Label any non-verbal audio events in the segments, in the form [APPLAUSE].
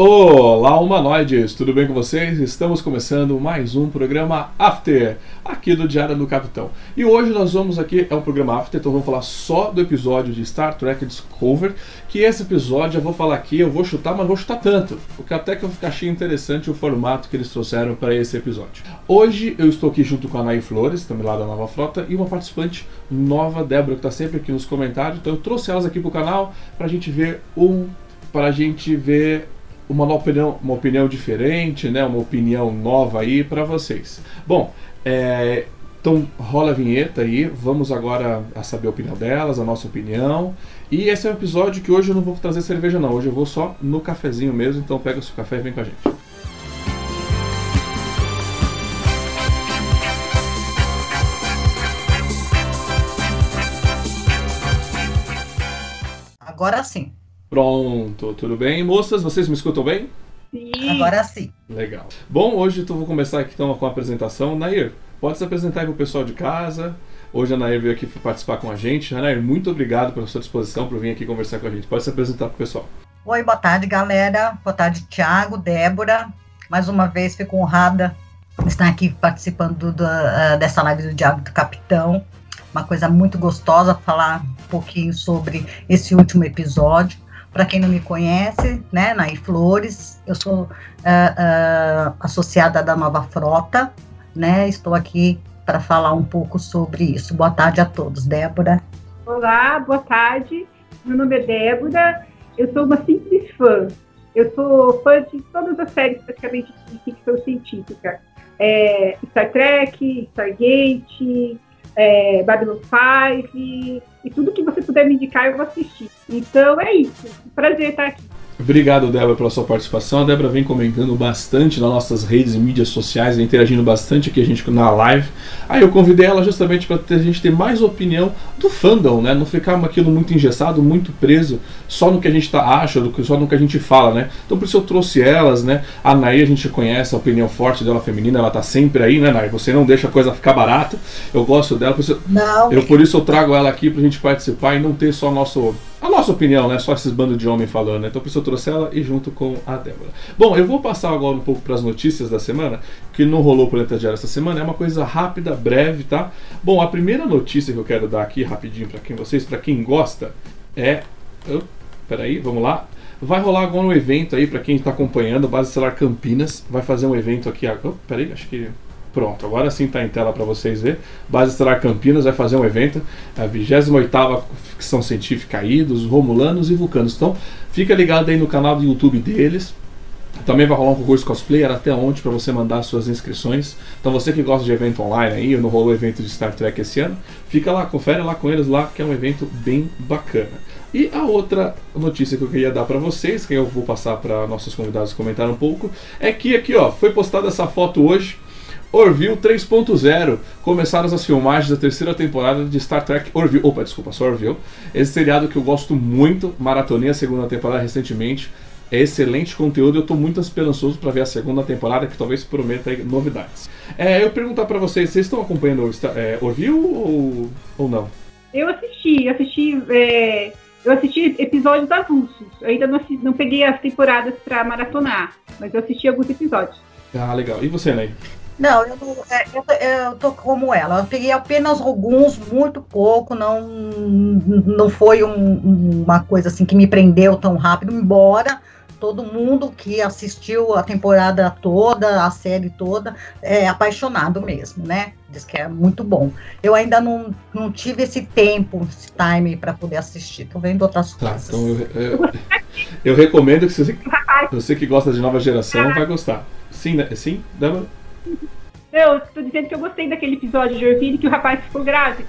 Olá, humanoides! Tudo bem com vocês? Estamos começando mais um programa After, aqui do Diário do Capitão. E hoje nós vamos aqui, é um programa After, então vamos falar só do episódio de Star Trek Discovery, que esse episódio eu vou falar aqui, eu vou chutar, mas vou chutar tanto, porque até que eu achei interessante o formato que eles trouxeram para esse episódio. Hoje eu estou aqui junto com a Nay Flores, também lá da Nova Frota, e uma participante nova, Débora, que está sempre aqui nos comentários, então eu trouxe elas aqui para o canal para a gente ver um para a gente ver uma opinião, uma opinião diferente, né? Uma opinião nova aí para vocês. Bom, é, então rola a vinheta aí. Vamos agora a saber a opinião delas, a nossa opinião. E esse é um episódio que hoje eu não vou trazer cerveja não. Hoje eu vou só no cafezinho mesmo. Então pega o seu café e vem com a gente. Agora sim. Pronto, tudo bem? Moças, vocês me escutam bem? Sim. Agora sim. Legal. Bom, hoje eu vou começar aqui então com a apresentação. Nair, pode se apresentar aí para o pessoal de casa. Hoje a Nair veio aqui participar com a gente. Nair, muito obrigado pela sua disposição para vir aqui conversar com a gente. Pode se apresentar para o pessoal. Oi, boa tarde, galera. Boa tarde, Thiago, Débora. Mais uma vez fico honrada de estar aqui participando do, uh, dessa live do Diário do Capitão. Uma coisa muito gostosa falar um pouquinho sobre esse último episódio. Para quem não me conhece, né, Naí Flores, eu sou uh, uh, associada da Nova Frota, né, estou aqui para falar um pouco sobre isso. Boa tarde a todos, Débora. Olá, boa tarde. Meu nome é Débora, eu sou uma simples fã. Eu sou fã de todas as séries praticamente de ficção científica. É, Star Trek, Stargate, é, Babylon 5 e, e tudo que você puder me indicar eu vou assistir. Então é isso. Prazer estar aqui. Obrigado, Débora, pela sua participação. A Débora vem comentando bastante nas nossas redes e mídias sociais, interagindo bastante aqui a gente na live. Aí eu convidei ela justamente para a gente ter mais opinião do fandom, né? Não ficar aquilo muito engessado, muito preso só no que a gente tá, acha, só no que a gente fala, né? Então por isso eu trouxe elas, né? A Nair a gente conhece a opinião forte dela feminina, ela tá sempre aí, né, Nair? Você não deixa a coisa ficar barata. Eu gosto dela, por isso, não. Eu, por isso eu trago ela aqui pra gente participar e não ter só nosso a nossa opinião, né? Só esses bandos de homem falando, né? Então por isso eu trouxe ela e junto com a Débora. Bom, eu vou passar agora um pouco para as notícias da semana, que não rolou o Planeta Diário essa semana, é uma coisa rápida, breve, tá? Bom, a primeira notícia que eu quero dar aqui rapidinho para quem vocês, para quem gosta, é. Peraí, vamos lá. Vai rolar agora um evento aí para quem está acompanhando, Base Celular Campinas vai fazer um evento aqui. Oh, peraí, acho que Pronto, agora sim está em tela para vocês ver. Base Estelar Campinas vai fazer um evento, a 28ª ficção científica aí, dos Romulanos e Vulcanos. Então, fica ligado aí no canal do YouTube deles. Também vai rolar um concurso cosplay, era até ontem para você mandar suas inscrições. Então você que gosta de evento online aí, não rolou evento de Star Trek esse ano, fica lá, confere lá com eles lá, que é um evento bem bacana. E a outra notícia que eu queria dar para vocês, que eu vou passar para nossos convidados comentar um pouco, é que aqui ó, foi postada essa foto hoje Orville 3.0 começaram as filmagens da terceira temporada de Star Trek Orville. Opa, desculpa, só Orville. Esse seriado que eu gosto muito, maratonei a segunda temporada recentemente. É excelente conteúdo, eu estou muito esperançoso para ver a segunda temporada, que talvez prometa novidades. É, eu perguntar para vocês, vocês estão acompanhando é, Orville ou, ou não? Eu assisti, assisti, é, eu assisti episódios avulsos. Eu ainda não, assisti, não peguei as temporadas para maratonar, mas eu assisti alguns episódios. Ah, legal. E você, Ney? Não, eu, não, é, eu, eu tô como ela. Eu peguei apenas alguns, muito pouco. Não, não foi um, uma coisa assim que me prendeu tão rápido, embora todo mundo que assistiu a temporada toda, a série toda, é apaixonado mesmo, né? Diz que é muito bom. Eu ainda não, não tive esse tempo, esse time para poder assistir. Tô vendo outras tá, coisas. Então eu, eu, eu, recomendo que você, você que gosta de nova geração vai gostar. Sim, né? Sim, Débora? Eu tô dizendo que eu gostei daquele episódio de Orville que o rapaz ficou grávido.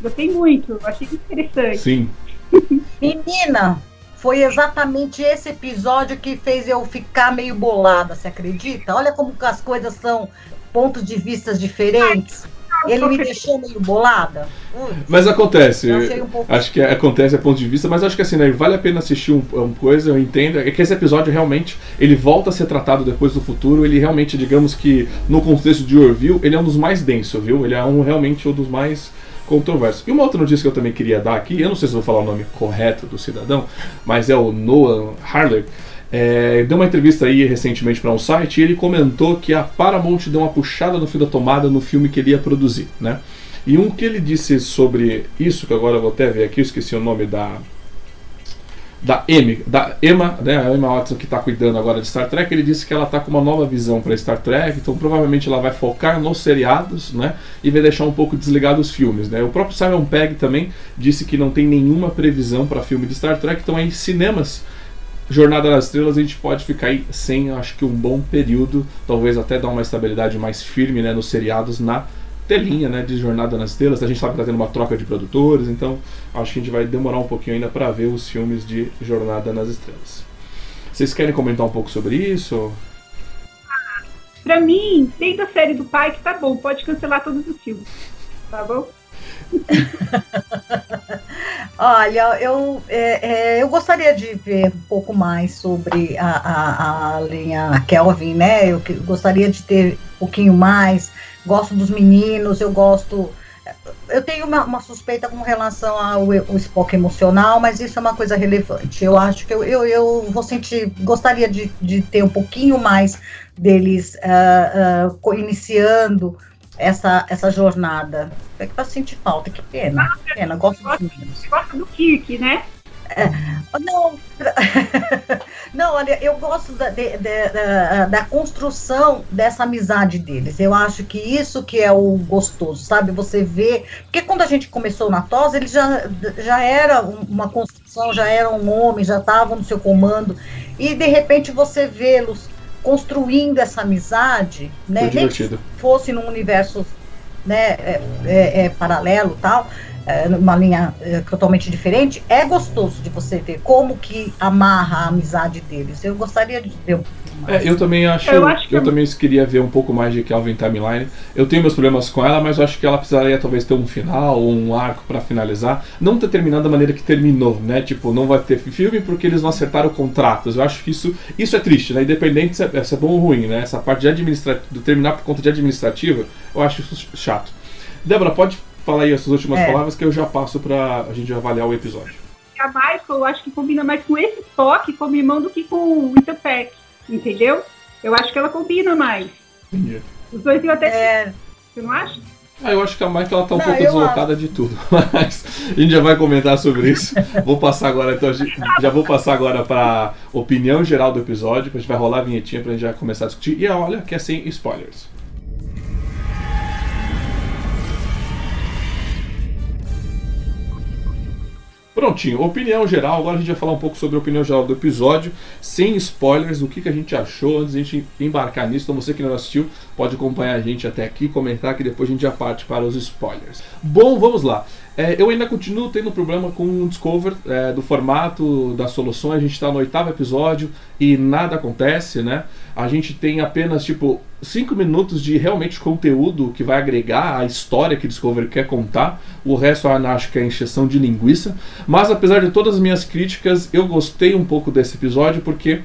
Gostei muito, achei interessante. Sim. [LAUGHS] Menina, foi exatamente esse episódio que fez eu ficar meio bolada, você acredita? Olha como as coisas são pontos de vista diferentes. Ele me deixou meio bolada. Mas acontece. Um pouco... Acho que acontece a ponto de vista, mas acho que assim, né, vale a pena assistir um, uma coisa, eu entendo. É que esse episódio realmente ele volta a ser tratado depois do futuro. Ele realmente, digamos que no contexto de Orville, ele é um dos mais densos, viu? Ele é um realmente um dos mais controversos. E uma outra notícia que eu também queria dar aqui, eu não sei se vou falar o nome correto do cidadão, mas é o Noah Harley. É, deu uma entrevista aí recentemente para um site e ele comentou que a Paramount deu uma puxada no fio da tomada no filme que ele ia produzir, né? E um que ele disse sobre isso, que agora eu vou até ver aqui, eu esqueci o nome da. Da Emma, da Emma, né, a Emma Watson que está cuidando agora de Star Trek, ele disse que ela está com uma nova visão para Star Trek, então provavelmente ela vai focar nos seriados, né, e vai deixar um pouco desligado os filmes, né. O próprio Simon Pegg também disse que não tem nenhuma previsão para filme de Star Trek, então aí cinemas Jornada nas Estrelas a gente pode ficar aí sem, acho que um bom período, talvez até dar uma estabilidade mais firme, né, nos seriados na telinha né, de Jornada nas Estrelas. A gente sabe que está tendo uma troca de produtores, então acho que a gente vai demorar um pouquinho ainda para ver os filmes de Jornada nas Estrelas. Vocês querem comentar um pouco sobre isso? Pra mim, tem da série do pai que tá bom, pode cancelar todos os filmes. Tá bom? [LAUGHS] Olha, eu, é, é, eu gostaria de ver um pouco mais sobre a, a, a linha Kelvin, né? Eu gostaria de ter um pouquinho mais gosto dos meninos, eu gosto. Eu tenho uma, uma suspeita com relação ao, ao Spock emocional, mas isso é uma coisa relevante. Eu acho que eu, eu, eu vou sentir, gostaria de, de ter um pouquinho mais deles uh, uh, iniciando essa, essa jornada. É que vai sentir falta, que pena. Que pena, gosto dos meninos. Gosto do Kirk, né? É, não, [LAUGHS] não, olha, eu gosto da, de, de, da, da, construção dessa amizade deles. Eu acho que isso que é o gostoso, sabe? Você vê. Porque quando a gente começou na TOS, ele já, já era uma construção, já era um homem, já estavam no seu comando. E de repente você vê-los construindo essa amizade, né? Nem que fosse num universo né, é, é, é paralelo tal é, numa linha é, totalmente diferente, é gostoso de você ver como que amarra a amizade deles. Eu gostaria de ver é, eu também acho, eu, acho que eu também queria ver um pouco mais de Calvin Timeline. Eu tenho meus problemas com ela, mas eu acho que ela precisaria talvez ter um final ou um arco para finalizar. Não ter terminado da maneira que terminou, né? Tipo, não vai ter filme porque eles não acertaram contratos. Eu acho que isso, isso é triste, né? Independente se é, se é bom ou ruim, né? Essa parte de administrativo, de terminar por conta de administrativa, eu acho isso chato. Débora, pode Fala aí as suas últimas é. palavras que eu já passo pra a gente avaliar o episódio. A Michael, eu acho que combina mais com esse toque como irmão do que com o Interpack, entendeu? Eu acho que ela combina mais. Entendi. Os dois iam até. É... Você não acha? Ah, eu acho que a Michael ela tá um não, pouco deslocada acho. de tudo, [LAUGHS] mas a gente já vai comentar sobre isso. vou passar agora, então, já vou passar agora para opinião geral do episódio, a gente vai rolar a vinhetinha pra gente já começar a discutir. E olha que é sem spoilers. Prontinho, opinião geral. Agora a gente vai falar um pouco sobre a opinião geral do episódio, sem spoilers, o que, que a gente achou antes de a gente embarcar nisso. Então você que não assistiu, pode acompanhar a gente até aqui, comentar que depois a gente já parte para os spoilers. Bom, vamos lá. É, eu ainda continuo tendo problema com o Discover, é, do formato, das soluções. A gente está no oitavo episódio e nada acontece, né? A gente tem apenas, tipo, cinco minutos de realmente conteúdo que vai agregar a história que Discovery quer contar. O resto eu acho que é encheção de linguiça. Mas apesar de todas as minhas críticas, eu gostei um pouco desse episódio porque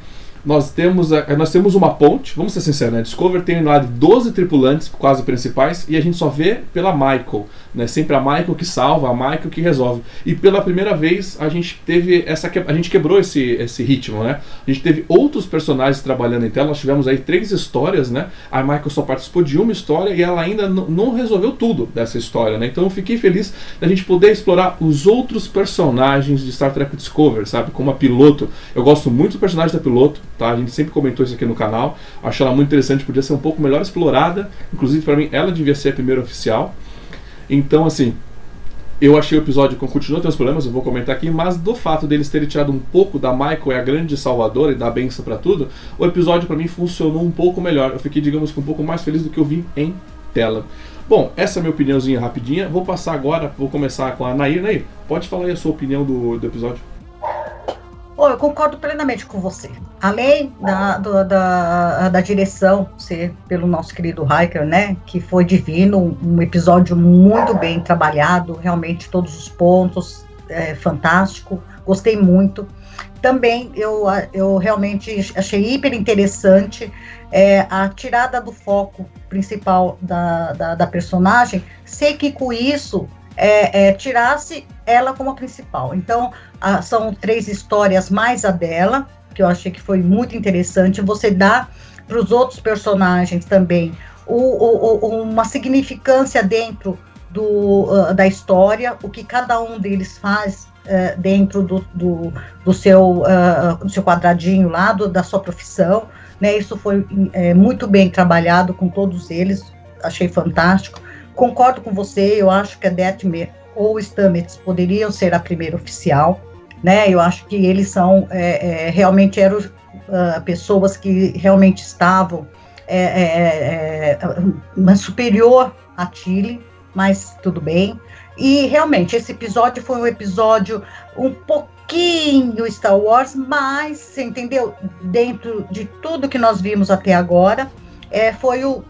nós temos, nós temos uma ponte, vamos ser sinceros, né? Discover tem lá de 12 tripulantes, quase principais, e a gente só vê pela Michael. Né? Sempre a Michael que salva, a Michael que resolve. E pela primeira vez a gente teve essa a gente quebrou esse, esse ritmo, né? A gente teve outros personagens trabalhando em tela, nós tivemos aí três histórias, né? A Michael só participou de uma história e ela ainda não resolveu tudo dessa história, né? Então eu fiquei feliz da gente poder explorar os outros personagens de Star Trek Discovery, sabe? Como a piloto. Eu gosto muito do personagem da piloto, tá? A gente sempre comentou isso aqui no canal. Acho ela muito interessante, podia ser um pouco melhor explorada. Inclusive para mim ela devia ser a primeira oficial. Então, assim, eu achei o episódio com continua tem os problemas, eu vou comentar aqui, mas do fato deles terem tirado um pouco da Michael, é a grande salvadora e da benção para tudo, o episódio para mim funcionou um pouco melhor. Eu fiquei, digamos, um pouco mais feliz do que eu vi em tela. Bom, essa é a minha opiniãozinha rapidinha. Vou passar agora, vou começar com a Nair. Nair, pode falar aí a sua opinião do, do episódio. Oh, eu concordo plenamente com você. Além da, do, da, da direção ser pelo nosso querido Hiker, né? Que foi divino, um episódio muito bem trabalhado, realmente todos os pontos, é, fantástico, gostei muito. Também eu, eu realmente achei hiper interessante é, a tirada do foco principal da, da, da personagem, sei que com isso é, é, tirasse ela como a principal. Então, a, são três histórias mais a dela, que eu achei que foi muito interessante. Você dá para os outros personagens também o, o, o, uma significância dentro do, uh, da história, o que cada um deles faz uh, dentro do, do, do seu, uh, do seu quadradinho lá, do, da sua profissão. Né? Isso foi é, muito bem trabalhado com todos eles, achei fantástico. Concordo com você, eu acho que a Detmer ou Stamets poderiam ser a primeira oficial, né? Eu acho que eles são é, é, realmente eram uh, pessoas que realmente estavam é, é, é superior a Chile, mas tudo bem. E realmente esse episódio foi um episódio um pouquinho Star Wars, mas você entendeu? Dentro de tudo que nós vimos até agora, é, foi o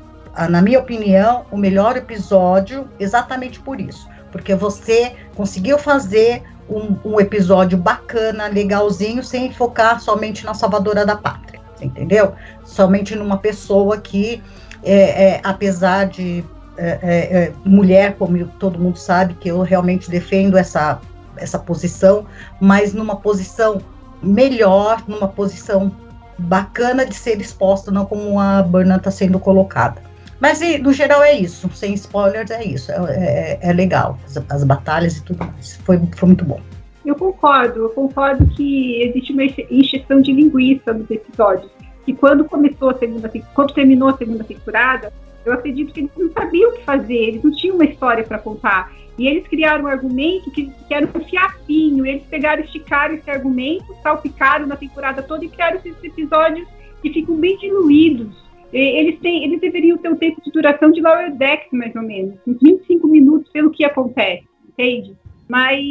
na minha opinião, o melhor episódio exatamente por isso. Porque você conseguiu fazer um, um episódio bacana, legalzinho, sem focar somente na salvadora da pátria, entendeu? Somente numa pessoa que, é, é, apesar de é, é, é, mulher, como todo mundo sabe, que eu realmente defendo essa, essa posição, mas numa posição melhor, numa posição bacana de ser exposta, não como a Burna está sendo colocada. Mas no geral é isso, sem spoilers é isso, é, é, é legal, as, as, batalhas e tudo mais, foi, foi muito bom. Eu concordo, eu concordo que existe uma injeção de linguiça nos episódios, que quando começou a segunda, quando terminou a segunda temporada, eu acredito que eles não sabiam o que fazer, eles não tinham uma história para contar. E eles criaram um argumento que, que era um fiapinho, eles pegaram, esticaram esse argumento, salpicaram na temporada toda e criaram esses episódios que ficam bem diluídos eles, têm, eles deveriam ter um tempo de duração de Lower Decks, mais ou menos, uns 25 minutos pelo que acontece, entende? Mas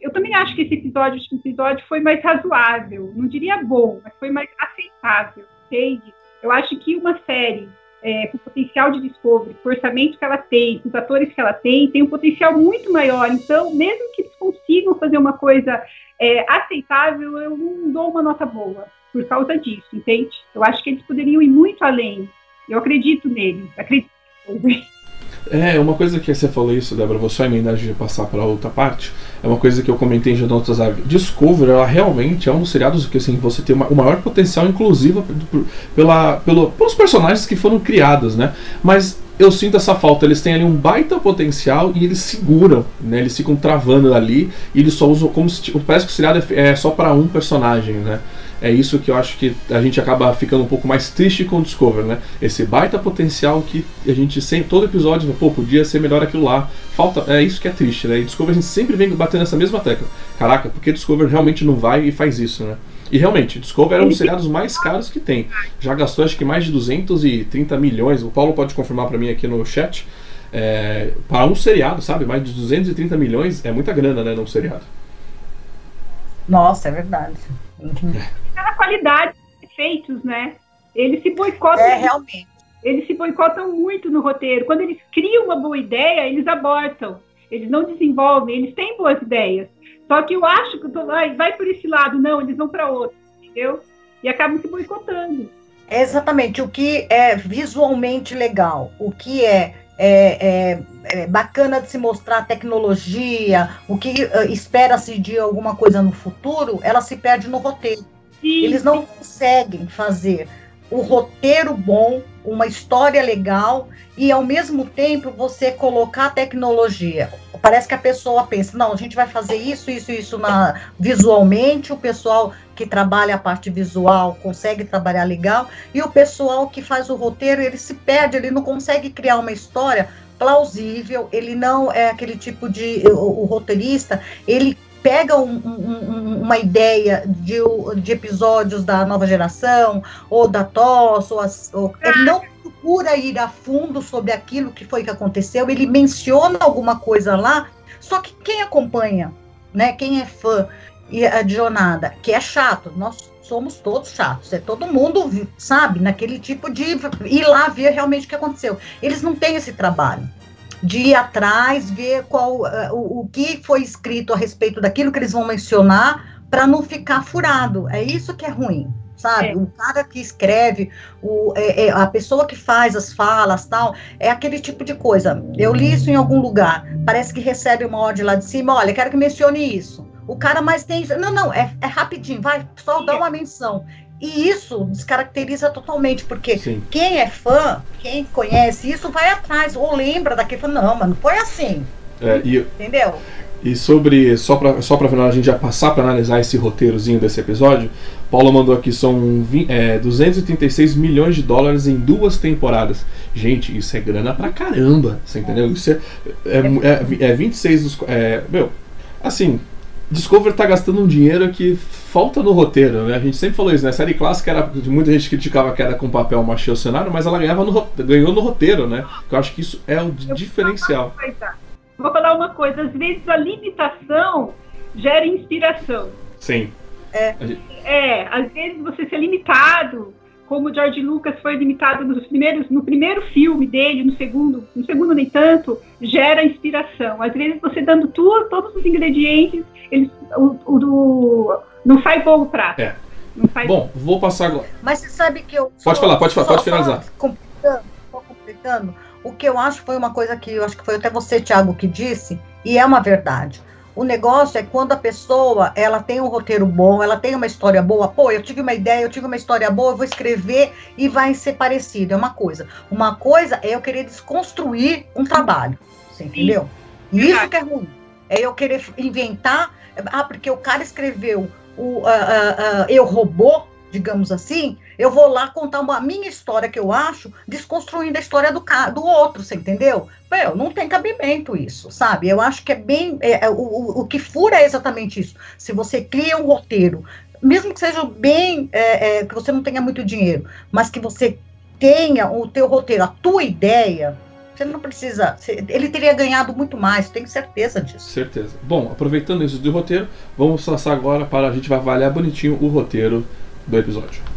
eu também acho que esse episódio, esse episódio foi mais razoável. Não diria bom, mas foi mais aceitável, entende? Eu acho que uma série é, com potencial de Discovery, com o orçamento que ela tem, com os atores que ela tem, tem um potencial muito maior. Então, mesmo que eles consigam fazer uma coisa é, aceitável, eu não dou uma nota boa por causa disso, entende? Eu acho que eles poderiam ir muito além. Eu acredito neles, acredito. [LAUGHS] É, uma coisa que você falou isso, Débora, vou só emendar de passar para outra parte. É uma coisa que eu comentei já em outras lives. Discovery, ela realmente é um dos seriados que assim, você tem uma, o maior potencial, inclusive, pela, pelo, pelos personagens que foram criados, né? Mas eu sinto essa falta. Eles têm ali um baita potencial e eles seguram, né? Eles ficam travando ali e eles só usam como se. Parece que o seriado é, é só para um personagem, né? é isso que eu acho que a gente acaba ficando um pouco mais triste com o Discover, né? Esse baita potencial que a gente sempre, todo episódio, pô, podia ser melhor aquilo lá. Falta, é isso que é triste, né? E Discover a gente sempre vem batendo essa mesma tecla. Caraca, porque Discover realmente não vai e faz isso, né? E realmente, Discover é um dos seriados mais caros que tem. Já gastou acho que mais de 230 milhões. O Paulo pode confirmar para mim aqui no chat. É, para um seriado, sabe? Mais de 230 milhões é muita grana, né? Num seriado. Nossa, é verdade. Uhum. Pela qualidade de efeitos, né? Eles se boicotam. É, realmente. Eles se boicotam muito no roteiro. Quando eles criam uma boa ideia, eles abortam. Eles não desenvolvem, eles têm boas ideias. Só que eu acho que tô, vai, vai por esse lado, não, eles vão para outro, entendeu? E acabam se boicotando. exatamente. O que é visualmente legal, o que é é, é, é, bacana de se mostrar a tecnologia, o que uh, espera-se de alguma coisa no futuro, ela se perde no roteiro. Sim, Eles não sim. conseguem fazer o roteiro bom, uma história legal e ao mesmo tempo você colocar tecnologia. Parece que a pessoa pensa, não, a gente vai fazer isso, isso, isso na, visualmente, o pessoal que trabalha a parte visual consegue trabalhar legal, e o pessoal que faz o roteiro, ele se perde, ele não consegue criar uma história plausível, ele não é aquele tipo de. O, o roteirista, ele pega um, um, uma ideia de, de, episódios da nova geração, ou da TOS, ou, as, ou, ele não procura ir a fundo sobre aquilo que foi que aconteceu, ele menciona alguma coisa lá, só que quem acompanha, né, quem é fã, e de jornada, que é chato. Nós somos todos chatos. É todo mundo, sabe, naquele tipo de ir lá ver realmente o que aconteceu. Eles não têm esse trabalho de ir atrás, ver qual uh, o, o que foi escrito a respeito daquilo que eles vão mencionar para não ficar furado. É isso que é ruim sabe? É. O cara que escreve, o, é, é, a pessoa que faz as falas, tal, é aquele tipo de coisa. Eu li isso em algum lugar, parece que recebe uma ordem lá de cima, olha, quero que mencione isso. O cara mais tem. Não, não, é, é rapidinho, vai, só dá uma menção. E isso descaracteriza totalmente, porque Sim. quem é fã, quem conhece isso, vai atrás, ou lembra daquele, fala, não, mano, foi assim. É, e, Entendeu? E sobre, só para só pra final a gente já passar para analisar esse roteirozinho desse episódio, Paulo mandou aqui, são é, 236 milhões de dólares em duas temporadas. Gente, isso é grana pra caramba, você entendeu? Isso é, é, é, é 26 dos. É, meu, assim, Discovery tá gastando um dinheiro que falta no roteiro, né? A gente sempre falou isso, né? A série clássica era. Muita gente criticava que era com papel machê o cenário, mas ela ganhava no, ganhou no roteiro, né? Eu acho que isso é o diferencial. Vou falar uma coisa, às vezes a limitação gera inspiração. Sim. É, é às vezes você ser limitado, como o George Lucas foi limitado nos primeiros, no primeiro filme dele, no segundo, no segundo nem tanto, gera inspiração. Às vezes você dando tudo, todos os ingredientes, eles, o, o, o não sai bom o prato. É. Bom, vou passar agora. Mas você sabe que eu. Pode falar, pode falar, pode finalizar. Completando, completando o que eu acho foi uma coisa que eu acho que foi até você, Thiago, que disse, e é uma verdade. O negócio é quando a pessoa ela tem um roteiro bom, ela tem uma história boa. Pô, eu tive uma ideia, eu tive uma história boa, eu vou escrever e vai ser parecido. É uma coisa. Uma coisa é eu querer desconstruir um trabalho. Você entendeu? Isso que é ruim. É eu querer inventar. Ah, porque o cara escreveu o uh, uh, uh, Eu Robô, digamos assim, eu vou lá contar uma minha história que eu acho, desconstruindo a história do, do outro, você entendeu? Meu, não tem cabimento isso, sabe? Eu acho que é bem. É, é, o, o que fura é exatamente isso. Se você cria um roteiro, mesmo que seja bem. É, é, que você não tenha muito dinheiro, mas que você tenha o teu roteiro, a tua ideia, você não precisa. Ele teria ganhado muito mais, tenho certeza disso. Certeza. Bom, aproveitando isso do roteiro, vamos passar agora para a gente vai avaliar bonitinho o roteiro do episódio.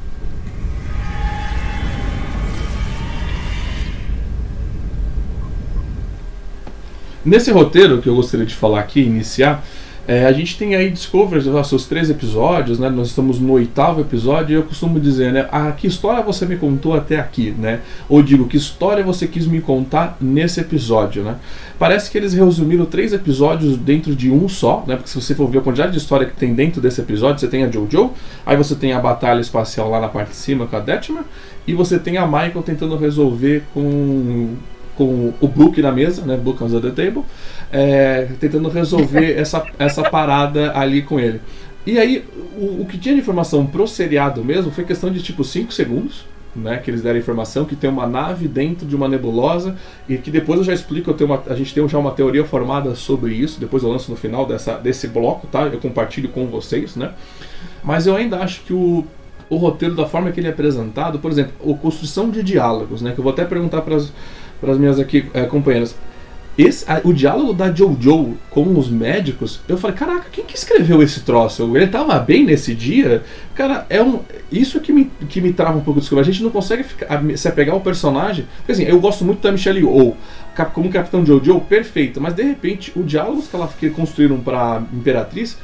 Nesse roteiro que eu gostaria de falar aqui, iniciar, é, a gente tem aí Discovery, os seus três episódios, né? Nós estamos no oitavo episódio e eu costumo dizer, né? Ah, que história você me contou até aqui, né? Ou digo, que história você quis me contar nesse episódio, né? Parece que eles resumiram três episódios dentro de um só, né? Porque se você for ver a quantidade de história que tem dentro desse episódio, você tem a Jojo, aí você tem a batalha espacial lá na parte de cima com a Detmer, e você tem a Michael tentando resolver com com o Book na mesa, né? Book on the table, é, tentando resolver [LAUGHS] essa, essa parada ali com ele. E aí, o, o, que tinha de informação pro seriado mesmo foi questão de tipo 5 segundos, né? Que eles deram informação que tem uma nave dentro de uma nebulosa e que depois eu já explico, eu tenho uma, a gente tem já uma teoria formada sobre isso, depois eu lanço no final dessa, desse bloco, tá? Eu compartilho com vocês, né? Mas eu ainda acho que o, o roteiro, da forma que ele é apresentado, por exemplo, a construção de diálogos, né? Que eu vou até perguntar para para as minhas aqui é, companheiras. Esse, a, o diálogo da Jojo com os médicos, eu falei, caraca, quem que escreveu esse troço? Ele tava bem nesse dia? Cara, é um. Isso que me, que me trava um pouco de A gente não consegue ficar, se apegar ao personagem. Porque assim, eu gosto muito da Michelle Yeoh como Capitão Jojo, perfeito, mas de repente o diálogo que ela que construíram para Imperatriz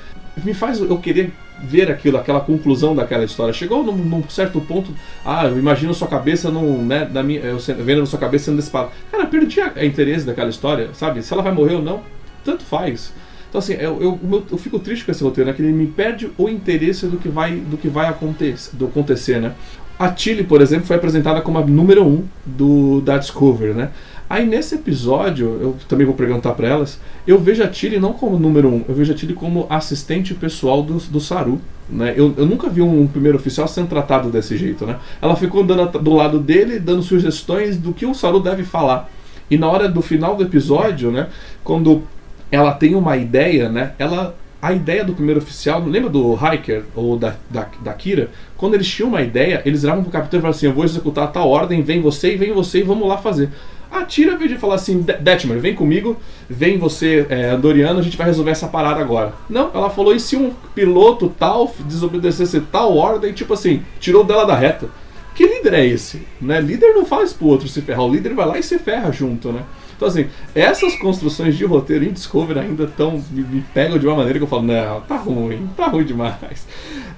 me faz eu querer ver aquilo, aquela conclusão daquela história. Chegou num, num certo ponto, ah, eu imagino sua cabeça num, né, da minha, eu vendo sua cabeça sendo disparado. Cara, perdi a, a interesse daquela história, sabe? Se ela vai morrer ou não, tanto faz. Então assim, eu, eu, eu, fico triste com esse roteiro, né? Que ele me perde o interesse do que vai, do que vai acontecer, do acontecer, né? A Tilly, por exemplo, foi apresentada como a número um do, da Discovery, né? Aí nesse episódio, eu também vou perguntar para elas, eu vejo a Tilly não como número um, eu vejo a Tilly como assistente pessoal do, do Saru. Né? Eu, eu nunca vi um, primeiro oficial sendo tratado desse jeito. Né? Ela ficou andando do lado dele, dando sugestões do que o Saru deve falar. E na hora do final do episódio, né, quando ela tem uma ideia, né, ela a ideia do primeiro oficial, lembra do Hiker ou da, da, da Kira? Quando eles tinham uma ideia, eles viravam pro capitão e falavam assim: Eu vou executar tal ordem, vem você e vem você e vamos lá fazer. A Tira veio de falar assim, Detmer, vem comigo, vem você, é, Doriano, a gente vai resolver essa parada agora. Não, ela falou, e se um piloto tal desobedecesse tal ordem, tipo assim, tirou dela da reta. Que líder é esse? Né? Líder não faz pro outro se ferrar, o líder vai lá e se ferra junto, né? Então, assim, essas construções de roteiro em Discovery ainda tão, me, me pegam de uma maneira que eu falo, não, tá ruim, tá ruim demais.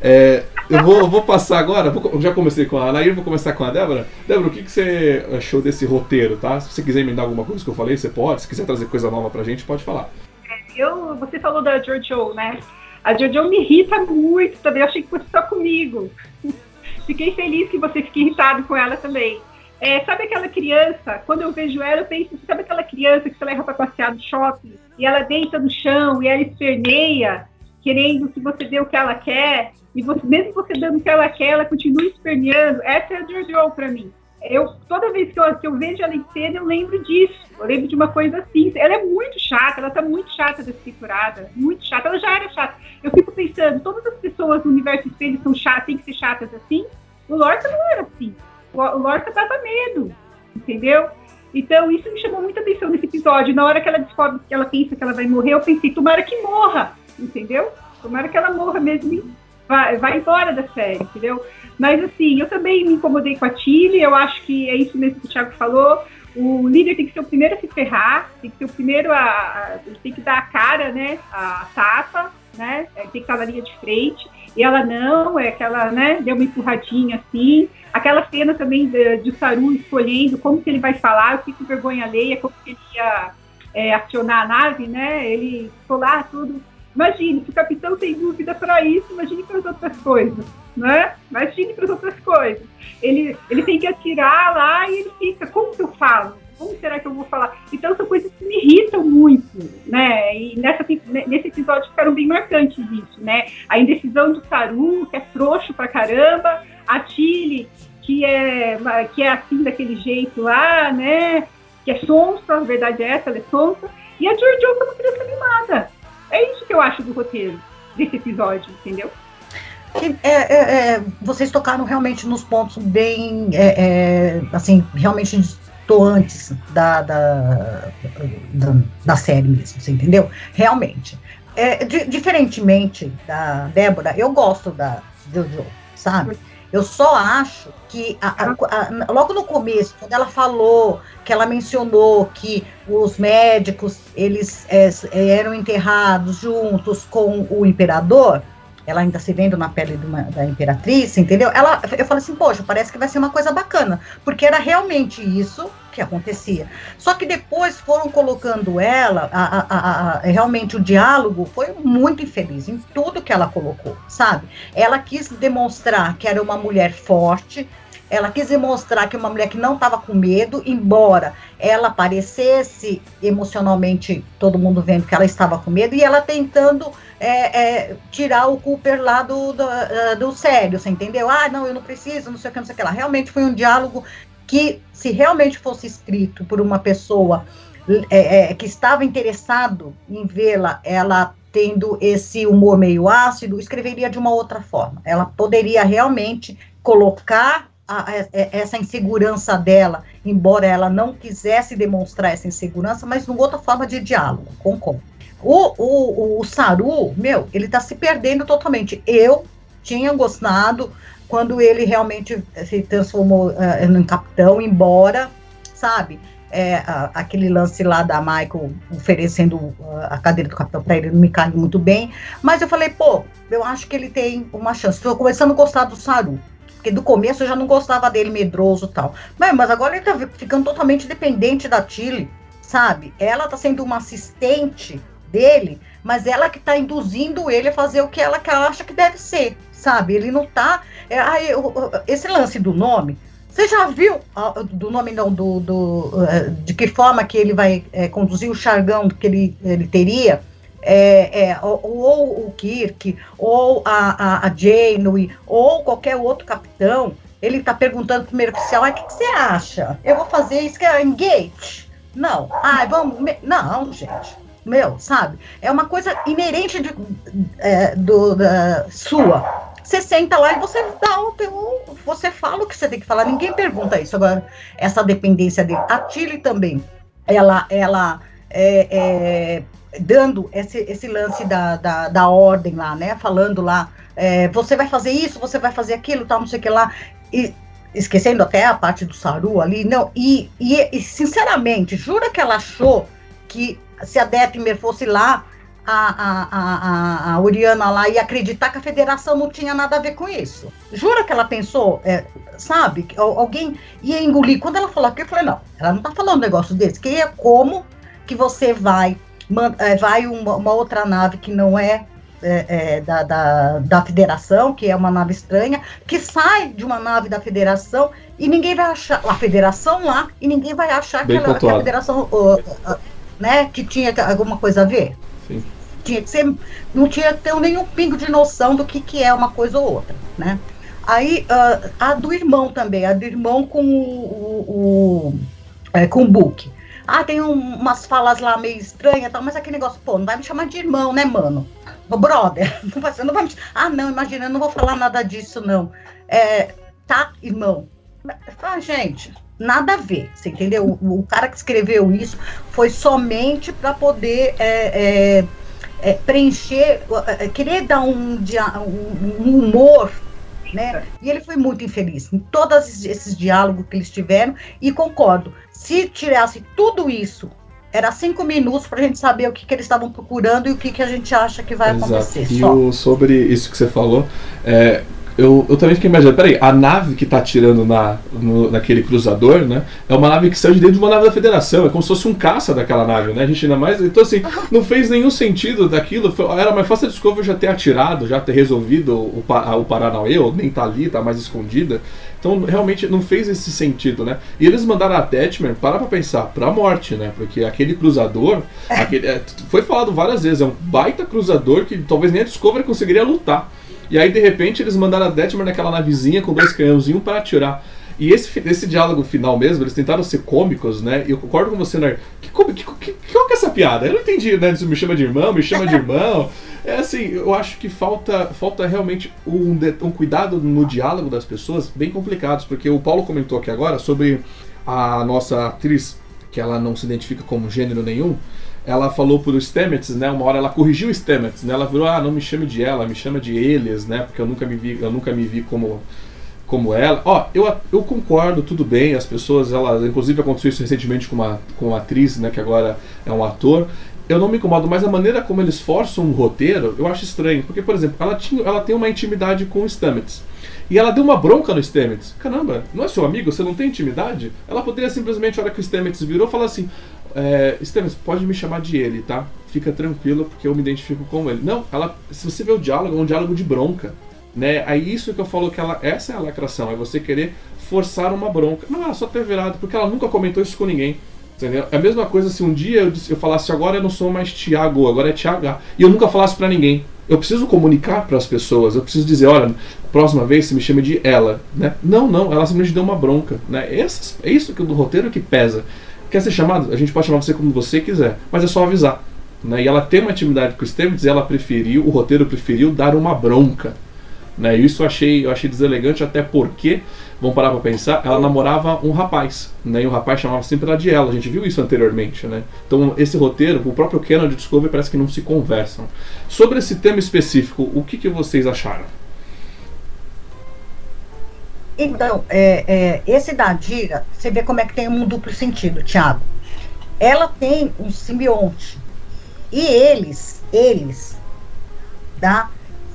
É, eu vou, vou passar agora, vou, já comecei com a Anair, vou começar com a Débora. Débora, o que, que você achou desse roteiro, tá? Se você quiser me dar alguma coisa que eu falei, você pode. Se quiser trazer coisa nova pra gente, pode falar. Eu, você falou da Jojo, né? A Jojo me irrita muito também, eu achei que fosse só comigo. [LAUGHS] Fiquei feliz que você fique irritado com ela também. É, sabe aquela criança, quando eu vejo ela, eu penso, sabe aquela criança que você leva para passear no shopping e ela deita no chão e ela esperneia, querendo que você dê o que ela quer, e você, mesmo você dando o que ela quer, ela continua esperneando. Essa é a Jojo para mim. Eu, toda vez que eu, que eu vejo ela em cena, eu lembro disso. Eu lembro de uma coisa assim. Ela é muito chata, ela tá muito chata dessa temporada. Muito chata. Ela já era chata. Eu fico pensando, todas as pessoas no universo espelho são chatas, tem que ser chatas assim. O Lorca não era assim o Lorca dava medo, entendeu? Então, isso me chamou muita atenção nesse episódio. Na hora que ela descobre que ela pensa que ela vai morrer, eu pensei, tomara que morra, entendeu? Tomara que ela morra mesmo vai, vai embora da série, entendeu? Mas, assim, eu também me incomodei com a Tilly, eu acho que é isso mesmo que o Thiago falou. O líder tem que ser o primeiro a se ferrar, tem que ser o primeiro a. a tem que dar a cara, né? A tapa, né? Tem que estar na linha de frente. E ela não, é aquela, né? Deu uma empurradinha assim. Aquela cena também de, de Saru escolhendo como que ele vai falar, eu fico vergonha alheia, como que ele ia é, acionar a nave, né? Ele lá tudo. Imagine, se o capitão tem dúvida para isso, imagine para as outras coisas, né? Imagine para as outras coisas. Ele, ele tem que atirar lá e ele fica, como que eu falo? Como será que eu vou falar? Então são coisas que me irritam muito, né? E nessa, nesse episódio ficaram bem marcantes isso, né? A indecisão do Saru, que é frouxo pra caramba, a Tilly, que é, que é assim, daquele jeito lá, né? Que é sonsa, a verdade é essa, ela é sonsa. E a que é uma criança animada. É isso que eu acho do roteiro desse episódio, entendeu? É, é, é, vocês tocaram realmente nos pontos bem, é, é, assim, realmente distantes da, da, da, da, série mesmo, você entendeu? Realmente. É, diferentemente da Débora, eu gosto da Jojo, sabe? Eu só acho que a, a, a, logo no começo, quando ela falou, que ela mencionou que os médicos eles é, eram enterrados juntos com o imperador, ela ainda se vendo na pele uma, da imperatriz, entendeu? Ela, eu falei assim, poxa, parece que vai ser uma coisa bacana, porque era realmente isso que acontecia. Só que depois foram colocando ela, a, a, a, realmente o diálogo foi muito infeliz em tudo que ela colocou, sabe? Ela quis demonstrar que era uma mulher forte, ela quis demonstrar que uma mulher que não estava com medo, embora ela parecesse emocionalmente, todo mundo vendo que ela estava com medo, e ela tentando é, é, tirar o Cooper lá do, do, uh, do sério, você entendeu? Ah, não, eu não preciso, não sei o que, não sei o que lá. Realmente foi um diálogo que, se realmente fosse escrito por uma pessoa é, é, que estava interessado em vê-la, ela tendo esse humor meio ácido, escreveria de uma outra forma. Ela poderia realmente colocar a, a, essa insegurança dela, embora ela não quisesse demonstrar essa insegurança, mas numa outra forma de diálogo, concordo. O, o, o Saru, meu, ele está se perdendo totalmente. Eu tinha gostado quando ele realmente se transformou uh, em capitão, embora, sabe, é, aquele lance lá da Michael oferecendo uh, a cadeira do capitão para ele não me caiu muito bem, mas eu falei, pô, eu acho que ele tem uma chance. Estou começando a gostar do Saru. Porque do começo eu já não gostava dele medroso tal. Mas, mas agora ele tá ficando totalmente dependente da Tilly, sabe? Ela tá sendo uma assistente dele, mas ela que está induzindo ele a fazer o que ela, que ela acha que deve ser, sabe? Ele não está. É, esse lance do nome, você já viu do nome não do, do é, de que forma que ele vai é, conduzir o chargão que ele, ele teria? É, é, ou, ou, o Kirk, ou a, a, a Janeway, ou qualquer outro capitão, ele está perguntando primeiro oficial, o que, que, você acha? Eu vou fazer isso que é engage? Não. Ai, vamos. Não, gente meu, sabe? É uma coisa inerente de, é, do, da, sua. você senta lá e você dá o teu, você fala o que você tem que falar. Ninguém pergunta isso. Agora, essa dependência dele. A Tilly também, ela, ela é, é, dando esse, esse lance da, da, da, ordem lá, né? Falando lá, é, você vai fazer isso, você vai fazer aquilo, tal, não sei o que lá. E, esquecendo até a parte do Saru ali, não. E, e, e sinceramente, jura que ela achou que se a Detmer fosse lá a, a, a, a Uriana lá e acreditar que a federação não tinha nada a ver com isso. Jura que ela pensou, é, sabe, que alguém ia engolir. Quando ela falou aquilo, eu falei, não, ela não tá falando um negócio desse, que é como que você vai, vai uma, uma, outra nave que não é, é, é, da, da, da federação, que é uma nave estranha, que sai de uma nave da federação e ninguém vai achar, a federação lá, e ninguém vai achar que, ela, que, a federação, uh, uh, né, que tinha alguma coisa a ver. Sim. Tinha que ser, não tinha que ter nenhum pingo de noção do que, que é uma coisa ou outra, né? Aí, uh, a do irmão também, a do irmão com o, o, o é, com o Book. Ah, tem um, umas falas lá meio estranhas, tal, mas aquele negócio, pô, não vai me chamar de irmão, né, mano? O brother, [LAUGHS] não vai, não vai me Ah, não, imagina, eu não vou falar nada disso, não. É, tá, irmão? Ah, gente, nada a ver, você entendeu? O, o cara que escreveu isso foi somente para poder é, é, é, preencher, é, querer dar um, um, humor né? E ele foi muito infeliz em todos esses diálogos que eles tiveram. E concordo, se tirasse tudo isso, era cinco minutos para a gente saber o que, que eles estavam procurando e o que, que a gente acha que vai Exato. acontecer. E o, sobre isso que você falou, é, eu, eu também fiquei imaginando, peraí, a nave que tá atirando na, no, naquele cruzador, né? É uma nave que saiu de dentro de uma nave da federação, é como se fosse um caça daquela nave, né? A gente ainda mais. Então, assim, não fez nenhum sentido daquilo. Foi, era mais fácil a Discovery já ter atirado, já ter resolvido o, o Paranauê, ou nem tá ali, tá mais escondida. Então, realmente não fez esse sentido, né? E eles mandaram a Attachment, para pra pensar, pra morte, né? Porque aquele cruzador, aquele, é, foi falado várias vezes, é um baita cruzador que talvez nem a Discovery conseguiria lutar. E aí, de repente, eles mandaram a Detmer naquela navezinha com dois canhãozinhos para atirar. E esse, esse diálogo final mesmo, eles tentaram ser cômicos, né? E eu concordo com você, né? Que, que, que, qual que é essa piada? Eu não entendi, né? Se me chama de irmão, me chama de irmão. [LAUGHS] É assim, eu acho que falta, falta realmente um, um cuidado no diálogo das pessoas bem complicados, porque o Paulo comentou aqui agora sobre a nossa atriz, que ela não se identifica como gênero nenhum ela falou pro Stamets, né? Uma hora ela corrigiu o Stamets, né? Ela virou, ah, não me chame de ela, me chama de eles, né? Porque eu nunca me vi, eu nunca me vi como como ela. Ó, eu, eu concordo, tudo bem, as pessoas, elas, inclusive aconteceu isso recentemente com uma, com uma atriz, né, que agora é um ator. Eu não me incomodo, mas a maneira como eles forçam um roteiro, eu acho estranho. Porque, por exemplo, ela, tinha, ela tem uma intimidade com o Stamets. E ela deu uma bronca no Stamets. Caramba, não é seu amigo? Você não tem intimidade? Ela poderia simplesmente, na hora que o Stamets virou, falar assim: é, pode me chamar de ele, tá? Fica tranquilo, porque eu me identifico com ele. Não, ela, se você vê o diálogo, é um diálogo de bronca. Né? Aí isso que eu falo que ela, essa é a lacração, é você querer forçar uma bronca. Não, ela só ter virado, porque ela nunca comentou isso com ninguém. Entendeu? É a mesma coisa se um dia eu, eu falasse agora eu não sou mais Tiago, agora é Tiago. E eu nunca falasse para ninguém. Eu preciso comunicar para as pessoas, eu preciso dizer, olha, próxima vez você me chama de ela, né? Não, não, ela simplesmente deu uma bronca, né? É isso que do roteiro que pesa. Quer ser chamado? A gente pode chamar você como você quiser, mas é só avisar. Né? E ela tem uma intimidade com o Stamets e ela preferiu, o roteiro preferiu dar uma bronca. Né? Isso eu achei, eu achei deselegante, até porque, vamos parar para pensar, ela namorava um rapaz, né? e o rapaz chamava sempre ela de ela, a gente viu isso anteriormente. Né? Então, esse roteiro, o próprio Canon de Discovery parece que não se conversam. Sobre esse tema específico, o que, que vocês acharam? Então, é, é, esse da Dira, você vê como é que tem um duplo sentido, Tiago. Ela tem um simbionte. E eles, eles, tá,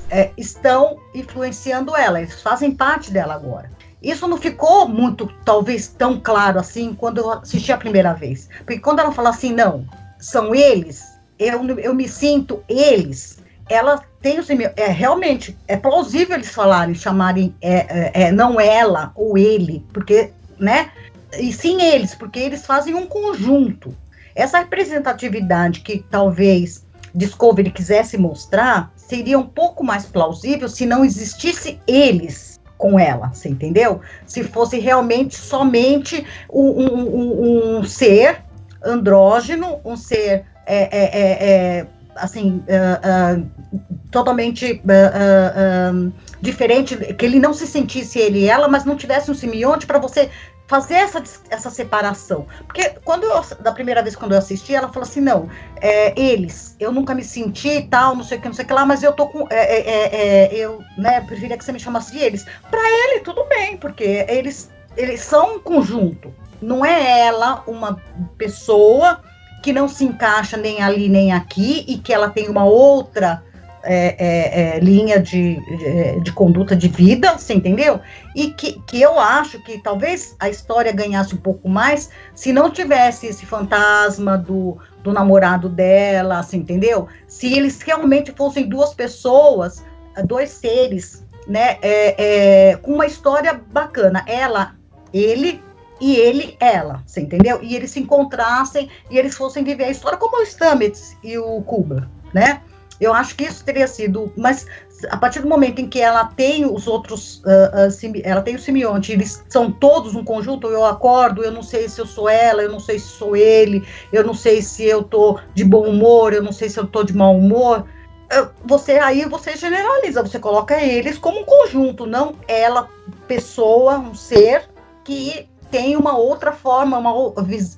é, estão influenciando ela, eles fazem parte dela agora. Isso não ficou muito, talvez, tão claro assim quando eu assisti a primeira vez. Porque quando ela fala assim, não, são eles, eu, eu me sinto eles, ela tem o é realmente é plausível eles falarem, chamarem é, é, é, não ela ou ele, porque, né? E sim eles, porque eles fazem um conjunto. Essa representatividade que talvez Discovery quisesse mostrar seria um pouco mais plausível se não existisse eles com ela, você entendeu? Se fosse realmente somente um, um, um, um ser andrógeno, um ser é, é, é, é assim, uh, uh, totalmente uh, diferente, que ele não se sentisse ele e ela, mas não tivesse um simbionte para você fazer essa, essa separação. Porque quando eu, da primeira vez quando eu assisti, ela falou assim, não, é, eles, eu nunca me senti tal, não sei o que, não sei o que lá, mas eu tô com, é, é, é, é eu, né, preferia que você me chamasse de eles. Para ele, tudo bem, porque eles, eles são um conjunto. Não é ela uma pessoa que não se encaixa nem ali nem aqui e que ela tem uma outra é, é, é, linha de, de, de, conduta de vida, você entendeu? E que, que eu acho que talvez a história ganhasse um pouco mais se não tivesse esse fantasma do, do namorado dela, você entendeu? Se eles realmente fossem duas pessoas, dois seres, né, é, é, com uma história bacana. Ela, ele e ele, ela, você entendeu? E eles se encontrassem e eles fossem viver a história como o Stamets e o Kuba, né? Eu acho que isso teria sido, mas a partir do momento em que ela tem os outros, uh, uh, ela tem o simbionte, eles são todos um conjunto, eu acordo, eu não sei se eu sou ela, eu não sei se sou ele, eu não sei se eu tô de bom humor, eu não sei se eu tô de mau humor, você aí você generaliza, você coloca eles como um conjunto, não ela, pessoa, um ser que tem uma outra forma, uma,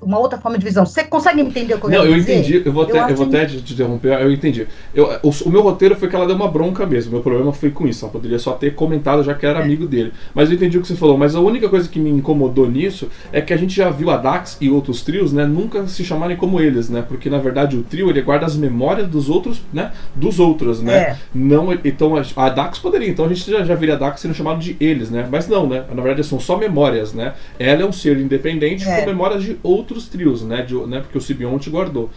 uma outra forma de visão. Você consegue entender o que eu Não, eu dizer? entendi. Eu vou até, eu, eu vou até te interromper. Eu entendi. Eu, o, o, meu roteiro foi que ela deu uma bronca mesmo. Meu problema foi com isso. Ela poderia só ter comentado, já que era é. amigo dele. Mas eu entendi o que você falou. Mas a única coisa que me incomodou nisso é que a gente já viu a Dax e outros trios, né, nunca se chamarem como eles, né? Porque na verdade o trio ele guarda as memórias dos outros, né? Dos outros, né? É. Não, então a, a, Dax poderia. Então a gente já, já viria a Dax sendo chamado de eles, né? Mas não, né? Na verdade são só memórias, né? Ela é um ser independente é. com memórias de outros trios, né? De, né? Porque o Sibionte guardou.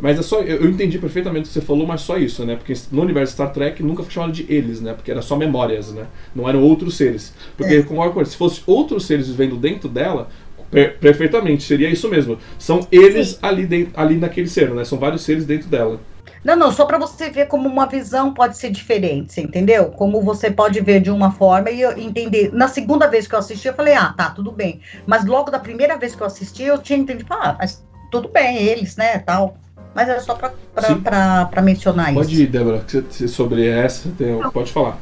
Mas é só. Eu, eu, entendi perfeitamente o que você falou, mas só isso, né? Porque no universo Star Trek nunca foi chamado de eles, né? Porque era só memórias, né? Não eram outros seres. Porque, é. concordo se fosse outros seres vivendo dentro dela, per perfeitamente, seria isso mesmo. São eles ali, dentro, ali naquele ser, né? São vários seres dentro dela. Não, não, só para você ver como uma visão pode ser diferente, você entendeu? Como você pode ver de uma forma e entender. Na segunda vez que eu assisti, eu falei, ah, tá, tudo bem. Mas logo da primeira vez que eu assisti, eu tinha entendido, ah, mas tudo bem, eles, né, tal. Mas era só para mencionar pode isso. Pode ir, Débora, sobre essa, tem, pode falar.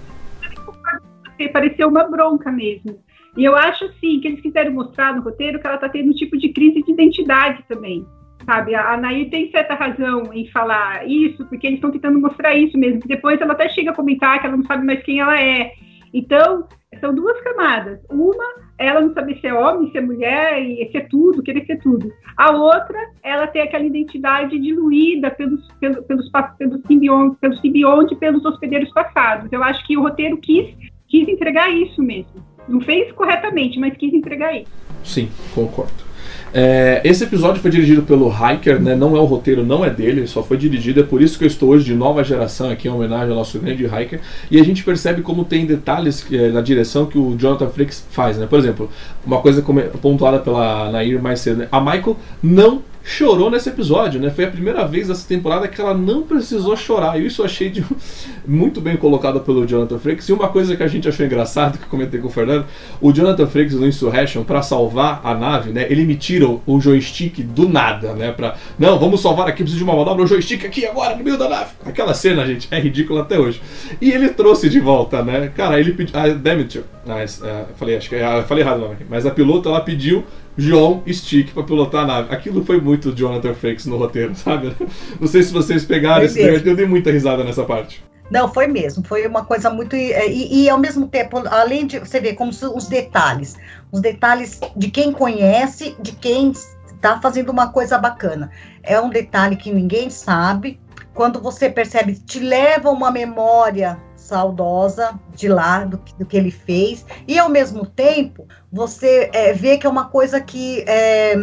Pareceu uma bronca mesmo. E eu acho, sim, que eles quiseram mostrar no roteiro que ela está tendo um tipo de crise de identidade também sabe? A Nair tem certa razão em falar isso, porque eles estão tentando mostrar isso mesmo. Depois ela até chega a comentar que ela não sabe mais quem ela é. Então, são duas camadas. Uma, ela não saber se é homem, se é mulher, e ser tudo, querer ser tudo. A outra, ela tem aquela identidade diluída pelos, pelos, pelos, pelos pelos hospedeiros passados. Eu acho que o roteiro quis, quis entregar isso mesmo. Não fez corretamente, mas quis entregar isso. Sim, concordo. É, esse episódio foi dirigido pelo Hiker, né? não é o roteiro, não é dele, só foi dirigido, é por isso que eu estou hoje de nova geração aqui em homenagem ao nosso grande Hiker. E a gente percebe como tem detalhes é, na direção que o Jonathan Frakes faz, né? Por exemplo, uma coisa pontuada pela Nair mais cedo, né? a Michael não chorou nesse episódio, né? Foi a primeira vez dessa temporada que ela não precisou chorar. E isso eu achei de... [LAUGHS] muito bem colocado pelo Jonathan Frakes. E uma coisa que a gente achou engraçado, que eu comentei com o Fernando, o Jonathan Frakes no Insurrection, para salvar a nave, né? Ele me tira o joystick do nada, né? Pra, não, vamos salvar aqui, preciso de uma manobra, o joystick aqui agora, no meio da nave. Aquela cena, gente, é ridícula até hoje. E ele trouxe de volta, né? Cara, ele pediu... Ah, Demeter, ah, é, falei, acho que, ah, falei errado o nome aqui. Mas a pilota, ela pediu João Stick para pilotar a nave. Aquilo foi muito Jonathan Frakes no roteiro, [LAUGHS] sabe? Não sei se vocês pegaram esse eu dei muita risada nessa parte. Não, foi mesmo. Foi uma coisa muito. É, e, e, ao mesmo tempo, além de você ver como os detalhes, os detalhes de quem conhece, de quem está fazendo uma coisa bacana. É um detalhe que ninguém sabe. Quando você percebe, te leva uma memória saudosa de lá, do, do que ele fez, e ao mesmo tempo você é, vê que é uma coisa que é,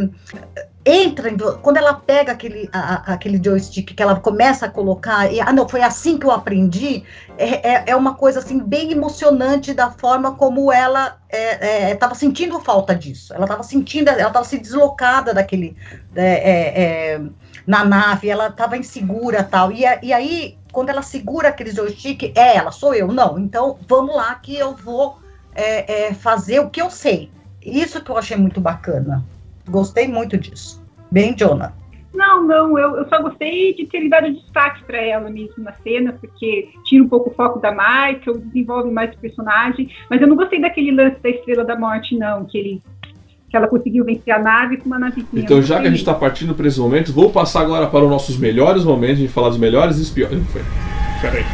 entra, quando ela pega aquele, a, aquele joystick que ela começa a colocar, e, ah não, foi assim que eu aprendi, é, é, é uma coisa assim bem emocionante da forma como ela estava é, é, sentindo falta disso, ela estava sentindo, ela estava se deslocada daquele, é, na nave, ela estava insegura tal, e, e aí quando ela segura aquele joystick, é ela, sou eu. Não, então vamos lá que eu vou é, é, fazer o que eu sei. Isso que eu achei muito bacana. Gostei muito disso. Bem, Jonah. Não, não, eu, eu só gostei de ter dado destaque para ela mesmo na cena, porque tira um pouco o foco da Michael, desenvolve mais o personagem, mas eu não gostei daquele lance da Estrela da Morte, não, que ele que ela conseguiu vencer a nave com uma navezinha. Então, já que a gente está partindo para esses momentos, vou passar agora para os nossos melhores momentos, a gente falar dos melhores e os piores. Foi. Peraí.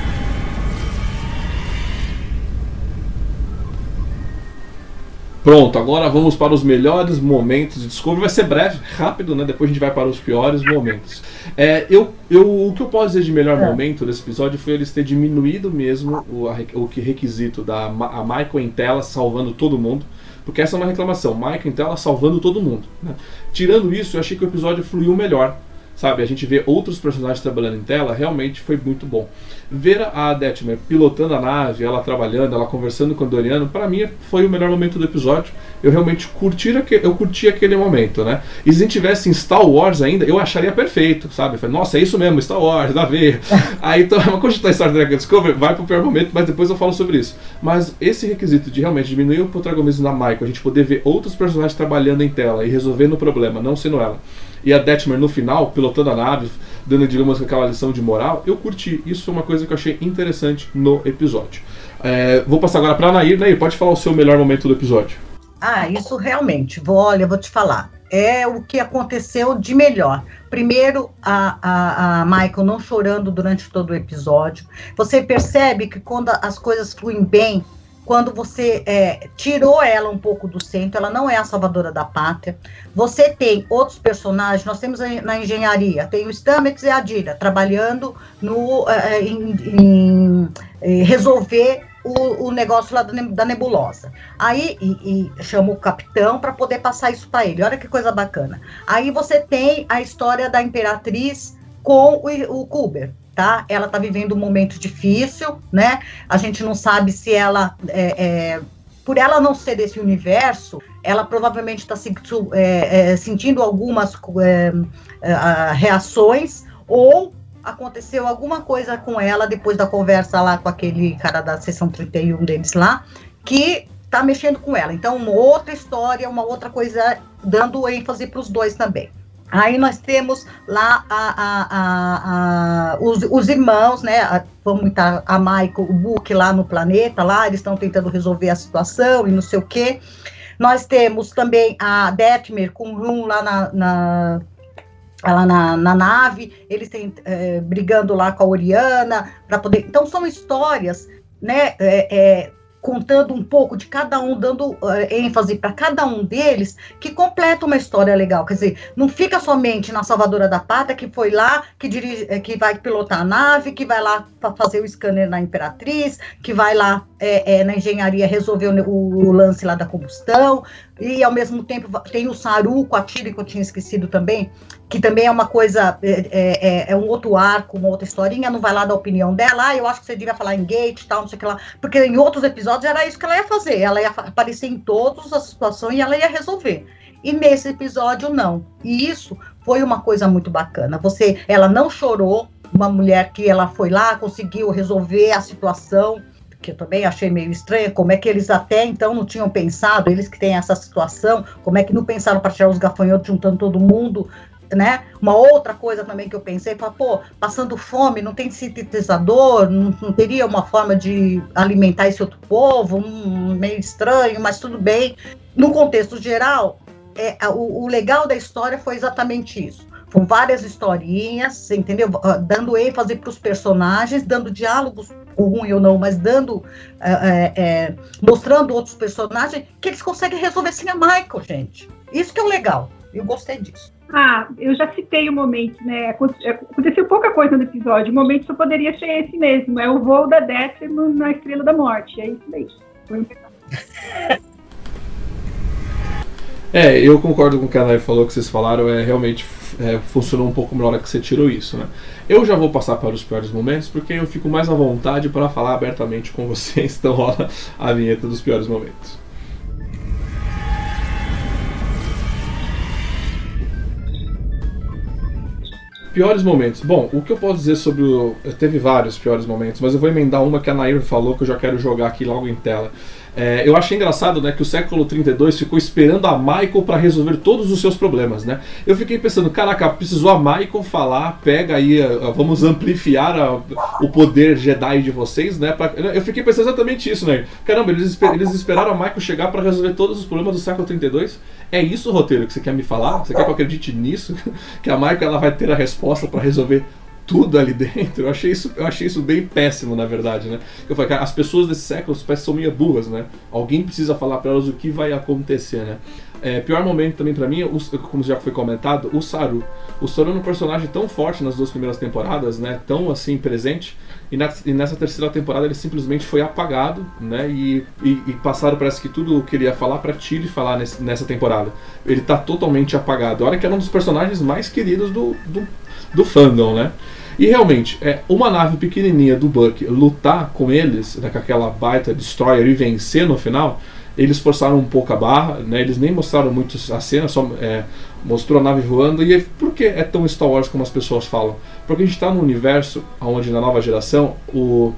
Pronto, agora vamos para os melhores momentos de Discovery. Vai ser breve, rápido, né? Depois a gente vai para os piores momentos. É, eu, eu, o que eu posso dizer de melhor é. momento desse episódio foi eles ter diminuído mesmo o, o que requisito da a Michael em tela salvando todo mundo. Porque essa é uma reclamação. Michael em tela salvando todo mundo. Né? Tirando isso, eu achei que o episódio fluiu melhor sabe? A gente vê outros personagens trabalhando em tela, realmente foi muito bom. Ver a Detmer pilotando a nave, ela trabalhando, ela conversando com o Doriano, para mim foi o melhor momento do episódio. Eu realmente curti aquele, eu curti aquele momento, né? E se tivesse em Star Wars ainda, eu acharia perfeito, sabe? Falei, Nossa, é isso mesmo, Star Wars, dá a ver. Aí então, quando a gente tá em Star Trek Discovery, vai pro pior momento, mas depois eu falo sobre isso. Mas esse requisito de realmente diminuir o protagonismo da Michael, a gente poder ver outros personagens trabalhando em tela e resolvendo o problema, não sendo ela e a Detmer no final, pilotando a nave, dando, digamos, aquela lição de moral, eu curti. Isso foi uma coisa que eu achei interessante no episódio. É, vou passar agora para a Nair. Nair, pode falar o seu melhor momento do episódio. Ah, isso realmente. Vou, olha, vou te falar. É o que aconteceu de melhor. Primeiro, a, a, a Michael não chorando durante todo o episódio. Você percebe que quando as coisas fluem bem, quando você é, tirou ela um pouco do centro, ela não é a salvadora da pátria. Você tem outros personagens, nós temos na engenharia, tem o Stamex e a Dira trabalhando no, é, é em, em, em, resolver o, o, negócio lá da nebulosa. Aí e, e chama o capitão para poder passar isso para ele. Olha que coisa bacana. Aí você tem a história da imperatriz com o, o Kuber tá? Ela está vivendo um momento difícil, né? A gente não sabe se ela, é, é, por ela não ser desse universo, ela provavelmente está é, é, sentindo algumas é, é, reações ou aconteceu alguma coisa com ela depois da conversa lá com aquele cara da sessão 31 deles lá, que tá mexendo com ela. Então, uma outra história, uma outra coisa, dando ênfase para os dois também. Aí nós temos lá a, a, a, os, os, irmãos, né? vamos estar a Michael, o Book lá no planeta, lá eles estão tentando resolver a situação e não sei o quê. Nós temos também a Detmer com o Rum lá na, na lá na, na, nave, eles têm, é, brigando lá com a Oriana para poder. Então são histórias, né? É, é, contando um pouco de cada um, dando uh, ênfase para cada um deles, que completa uma história legal. Quer dizer, não fica somente na Salvadora da Pátria, que foi lá, que, dirige, eh, que vai pilotar a nave, que vai lá fazer o scanner na Imperatriz, que vai lá é, é, na engenharia resolver o, o, lance lá da combustão, e ao mesmo tempo tem o Saru com a Tira, que eu tinha esquecido também, que também é uma coisa, é, é, é, é, um outro arco, uma outra historinha, não vai lá dar opinião dela, ah, eu acho que você devia falar em gate tal, não sei o que lá, porque em outros episódios era isso que ela ia fazer, ela ia aparecer em todas as situações e ela ia resolver. E nesse episódio não. E isso foi uma coisa muito bacana. Você, ela não chorou, uma mulher que ela foi lá, conseguiu resolver a situação, que eu também achei meio estranho, como é que eles até então não tinham pensado, eles que têm essa situação, como é que não pensaram para tirar os gafanhotos juntando todo mundo né? Uma outra coisa também que eu pensei, foi, pô, passando fome, não tem sintetizador, não, não, teria uma forma de alimentar esse outro povo, um, meio estranho, mas tudo bem. No contexto geral, é, o, o legal da história foi exatamente isso. Com várias historinhas, entendeu? Ah, dando ênfase para os personagens, dando diálogos ruim ou não, mas dando, é, é, é, mostrando outros personagens que eles conseguem resolver sem a Michael, gente. Isso que é o legal. Eu gostei disso. Ah, eu já citei o momento, né? Aconteceu pouca coisa no episódio. O momento só poderia ser esse mesmo. É o voo da Death na Estrela da Morte. É isso mesmo. [LAUGHS] É, eu concordo com o que a Nai falou, que vocês falaram, é realmente é, funcionou um pouco melhor que você tirou isso, né? Eu já vou passar para os piores momentos, porque eu fico mais à vontade para falar abertamente com vocês, então rola a vinheta dos piores momentos. Piores momentos. Bom, o que eu posso dizer sobre o. Teve vários piores momentos, mas eu vou emendar uma que a Nair falou que eu já quero jogar aqui logo em tela. É, eu achei engraçado né, que o século 32 ficou esperando a Michael para resolver todos os seus problemas. Né? Eu fiquei pensando, caraca, precisou a Michael falar, pega aí, vamos amplificar a, o poder Jedi de vocês, né? Pra, eu fiquei pensando exatamente isso, né? Caramba, eles, eles esperaram a Michael chegar para resolver todos os problemas do século 32? É isso o roteiro que você quer me falar? Você quer que eu acredite nisso? [LAUGHS] Que a Michael ela vai ter a resposta para resolver tudo ali [LAUGHS] dentro. Eu achei isso, eu achei isso bem péssimo, na verdade, né? Eu falei, cara, as pessoas desse século são meio burras, né? Alguém precisa falar para elas o que vai acontecer, né? É, pior momento também para mim, como já foi comentado, o Saru. O Saru é um personagem tão forte nas duas primeiras temporadas, né? Tão assim presente. E, na, e nessa terceira temporada ele simplesmente foi apagado, né? E, e, e passaram, parece que tudo o que ele ia falar para Tilly falar nesse, nessa temporada. Ele tá totalmente apagado. Olha que era um dos personagens mais queridos do, do, do fandom, né? E realmente, é uma nave pequenininha do Buck lutar com eles, né, com aquela baita destroyer e vencer no final, eles forçaram um pouco a barra, né, eles nem mostraram muito a cena, só é, mostrou a nave voando. E por que é tão Star Wars como as pessoas falam? Porque a gente está num universo onde na nova geração o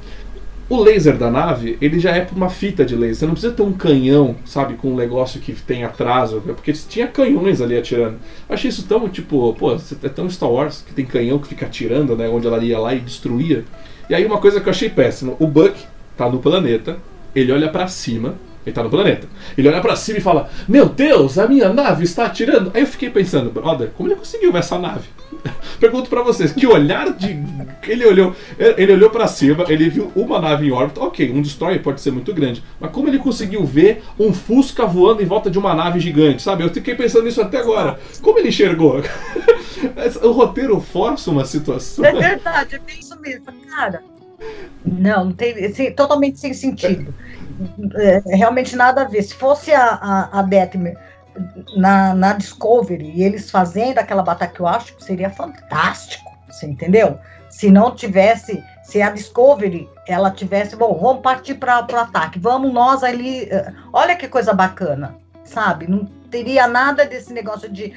o laser da nave, ele já é uma fita de laser. Você não precisa ter um canhão, sabe, com um negócio que tem atraso, porque tinha canhões ali atirando. Eu achei isso tão, tipo, pô, é tão Star Wars que tem canhão que fica atirando, né, onde ela ia lá e destruía. E aí uma coisa que eu achei péssima, o Buck tá no planeta, ele olha para cima, ele tá no planeta. Ele olha para cima e fala: Meu Deus, a minha nave está atirando. Aí eu fiquei pensando, brother, como ele conseguiu ver essa nave? [LAUGHS] Pergunto para vocês, que olhar de. Ele olhou, ele olhou para cima, ele viu uma nave em órbita. Ok, um destroyer pode ser muito grande, mas como ele conseguiu ver um Fusca voando em volta de uma nave gigante, sabe? Eu fiquei pensando nisso até agora. Como ele enxergou? [LAUGHS] o roteiro força uma situação. É verdade, é isso mesmo, cara. Não, não tem, assim, totalmente sem sentido. É, realmente nada a ver. Se fosse a, a, a Detmer na, na Discovery e eles fazendo aquela batalha que eu acho que seria fantástico, você entendeu? Se não tivesse, se a Discovery ela tivesse, bom, vamos partir para o ataque, vamos nós ali, eh, olha que coisa bacana, sabe? Não teria nada desse negócio de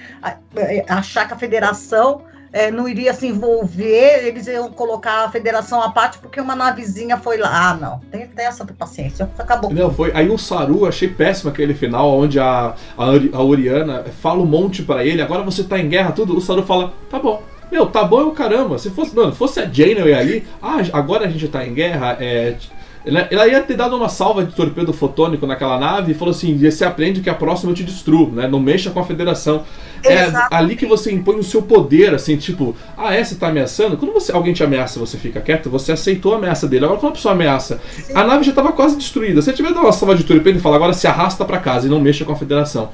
eh, achar que a federação é, não iria se envolver, eles iam colocar a federação à parte porque uma navezinha foi lá. Ah, não, tem, tem essa paciência, acabou. Não, foi. Aí o Saru, achei péssimo aquele final, onde a, a, a Oriana fala um monte para ele, agora você tá em guerra, tudo. O Saru fala, tá bom. Meu, tá bom é o caramba. Se fosse, mano, fosse a Janeway ali, ah, agora a gente tá em guerra, é, ela ia ter dado uma salva de torpedo fotônico naquela nave e falou assim: você aprende que a próxima eu te destruo, né? Não mexa com a federação. É ali que você impõe o seu poder, assim, tipo, ah, essa tá ameaçando? Quando você, alguém te ameaça você fica quieto, você aceitou a ameaça dele. Agora, quando a pessoa ameaça, Sim. a nave já estava quase destruída. Se tiver dado uma salva de torpedo e fala, agora se arrasta para casa e não mexa com a federação.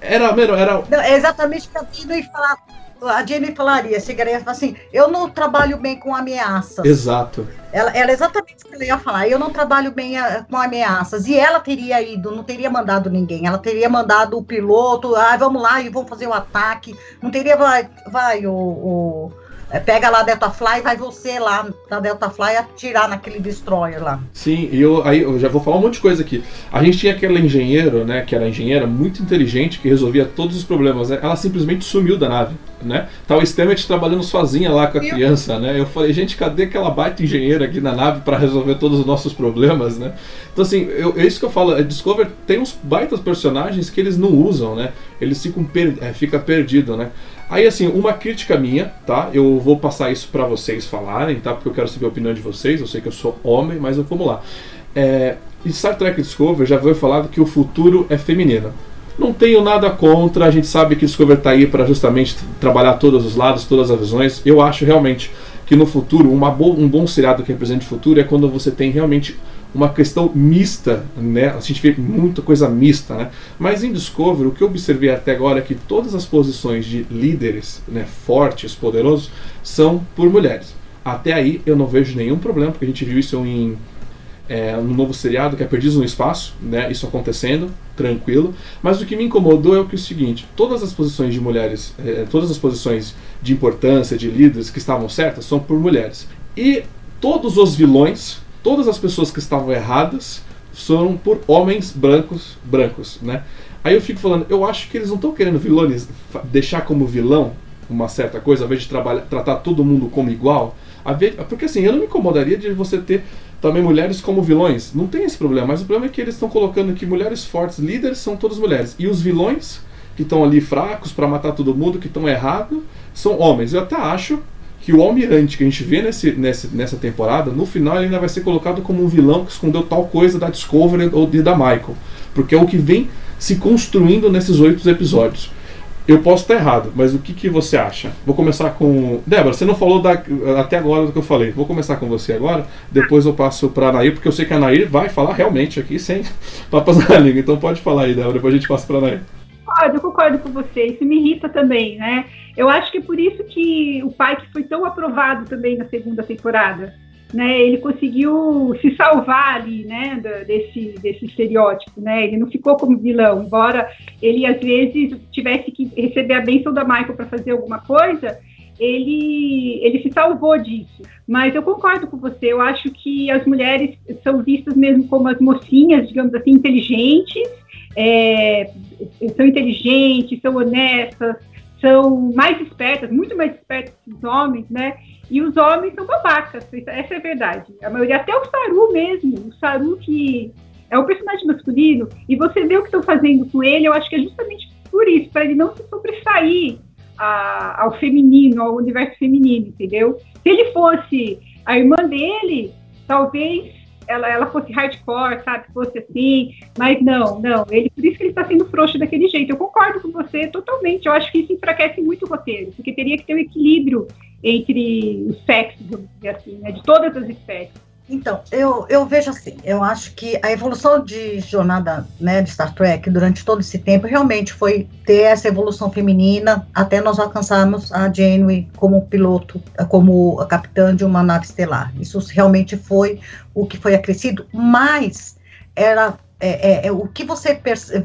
Era, era. era... Não, é exatamente para vir e falar a Jenny falaria, chegaria assim, eu não trabalho bem com ameaças. Exato. Ela, ela exatamente o que ela ia falar, eu não trabalho bem a, eh, com ameaças. E ela teria ido, não teria mandado ninguém, ela teria mandado o piloto, ah, vamos lá e vamos fazer o ataque. Não teria, vai, vai, o, o é, pega lá a Deltafly e vai você lá da Deltafly atirar naquele destroyer lá. Sim, e eu, aí eu já vou falar um monte de coisa aqui. A gente tinha aquele engenheiro, né, que era engenheira muito inteligente, que resolvia todos os problemas, né? Ela simplesmente sumiu da nave, né? Tá o Stammet trabalhando sozinha lá com a criança, né? Eu falei, gente, cadê aquela baita engenheira aqui na nave para resolver todos os nossos problemas, né? Então assim, eu, é isso que eu falo, a Discover tem uns baitas personagens que eles não usam, né? Eles ficam per, é, fica perdido, né? Aí, assim, uma crítica minha, tá? Eu vou passar isso para vocês falarem, tá? Porque eu quero saber a opinião de vocês. Eu sei que eu sou homem, mas vamos lá. É, Star Trek Discovery já foi falado que o futuro é feminino. Não tenho nada contra, a gente sabe que Discovery está aí para justamente trabalhar todos os lados, todas as visões. Eu acho realmente que no futuro, bo um bom seriado que represente o futuro é quando você tem realmente uma questão mista, né? A gente vê muita coisa mista, né? Mas em Discovery, o que eu observei até agora é que todas as posições de líderes, né, fortes, poderosos, são por mulheres. Até aí eu não vejo nenhum problema, porque a gente viu isso em é, um novo seriado que é Perdidos no Espaço, né? Isso acontecendo, tranquilo. Mas o que me incomodou é o que é o seguinte: todas as posições de mulheres, é, todas as posições de importância, de líderes que estavam certas, são por mulheres. E todos os vilões todas as pessoas que estavam erradas foram por homens brancos, brancos, né? Aí eu fico falando, eu acho que eles não estão querendo vilões deixar como vilão uma certa coisa, ao invés de trabalhar, tratar todo mundo como igual. Porque assim, eu não me incomodaria de você ter também mulheres como vilões. Não tem esse problema, mas o problema é que eles estão colocando que mulheres fortes, líderes, são todas mulheres. E os vilões, que estão ali fracos para matar todo mundo, que estão errados, são homens. Eu até acho que o almirante que a gente vê nesse, nesse, nessa temporada, no final ele ainda vai ser colocado como um vilão que escondeu tal coisa da Discovery ou da Michael. Porque é o que vem se construindo nesses oito episódios. Eu posso estar errado, mas o que, que você acha? Vou começar com. Débora, você não falou da, até agora do que eu falei. Vou começar com você agora, depois eu passo para a Nair, porque eu sei que a Nair vai falar realmente aqui sem [LAUGHS] papas na [LAUGHS] língua. Então pode falar aí, Débora, depois a gente passa para a Nair. Concordo, eu concordo com você. Isso me irrita também, né? Eu acho que é por isso que o pai que foi tão aprovado também na segunda temporada né, ele conseguiu se salvar ali, né, desse, desse estereótipo, né, ele não ficou como vilão, embora ele às vezes tivesse que receber a bênção da Michael para fazer alguma coisa, ele, ele se salvou disso. Mas eu concordo com você, eu acho que as mulheres são vistas mesmo como as mocinhas, digamos assim, inteligentes, é, são inteligentes, são honestas, são mais espertas, muito mais espertas que os homens, né? E os homens são babacas, essa é a verdade. A maioria, até o Saru mesmo, o Saru que é um personagem masculino, e você vê o que estão fazendo com ele, eu acho que é justamente por isso, para ele não se sobressair a, ao feminino, ao universo feminino, entendeu? Se ele fosse a irmã dele, talvez ela, ela fosse hardcore, sabe? Fosse assim, mas não, não. Ele, por isso que ele está sendo frouxo daquele jeito. Eu concordo com você totalmente. Eu acho que isso enfraquece muito o roteiro, porque teria que ter um equilíbrio entre os sexos, vamos dizer assim, né, de todas as espécies. Então, eu, eu vejo assim, eu acho que a evolução de jornada né, de Star Trek durante todo esse tempo realmente foi ter essa evolução feminina até nós alcançarmos a Janeway como piloto, como capitã de uma nave estelar. Isso realmente foi o que foi acrescido, mas era é, é, é, o que você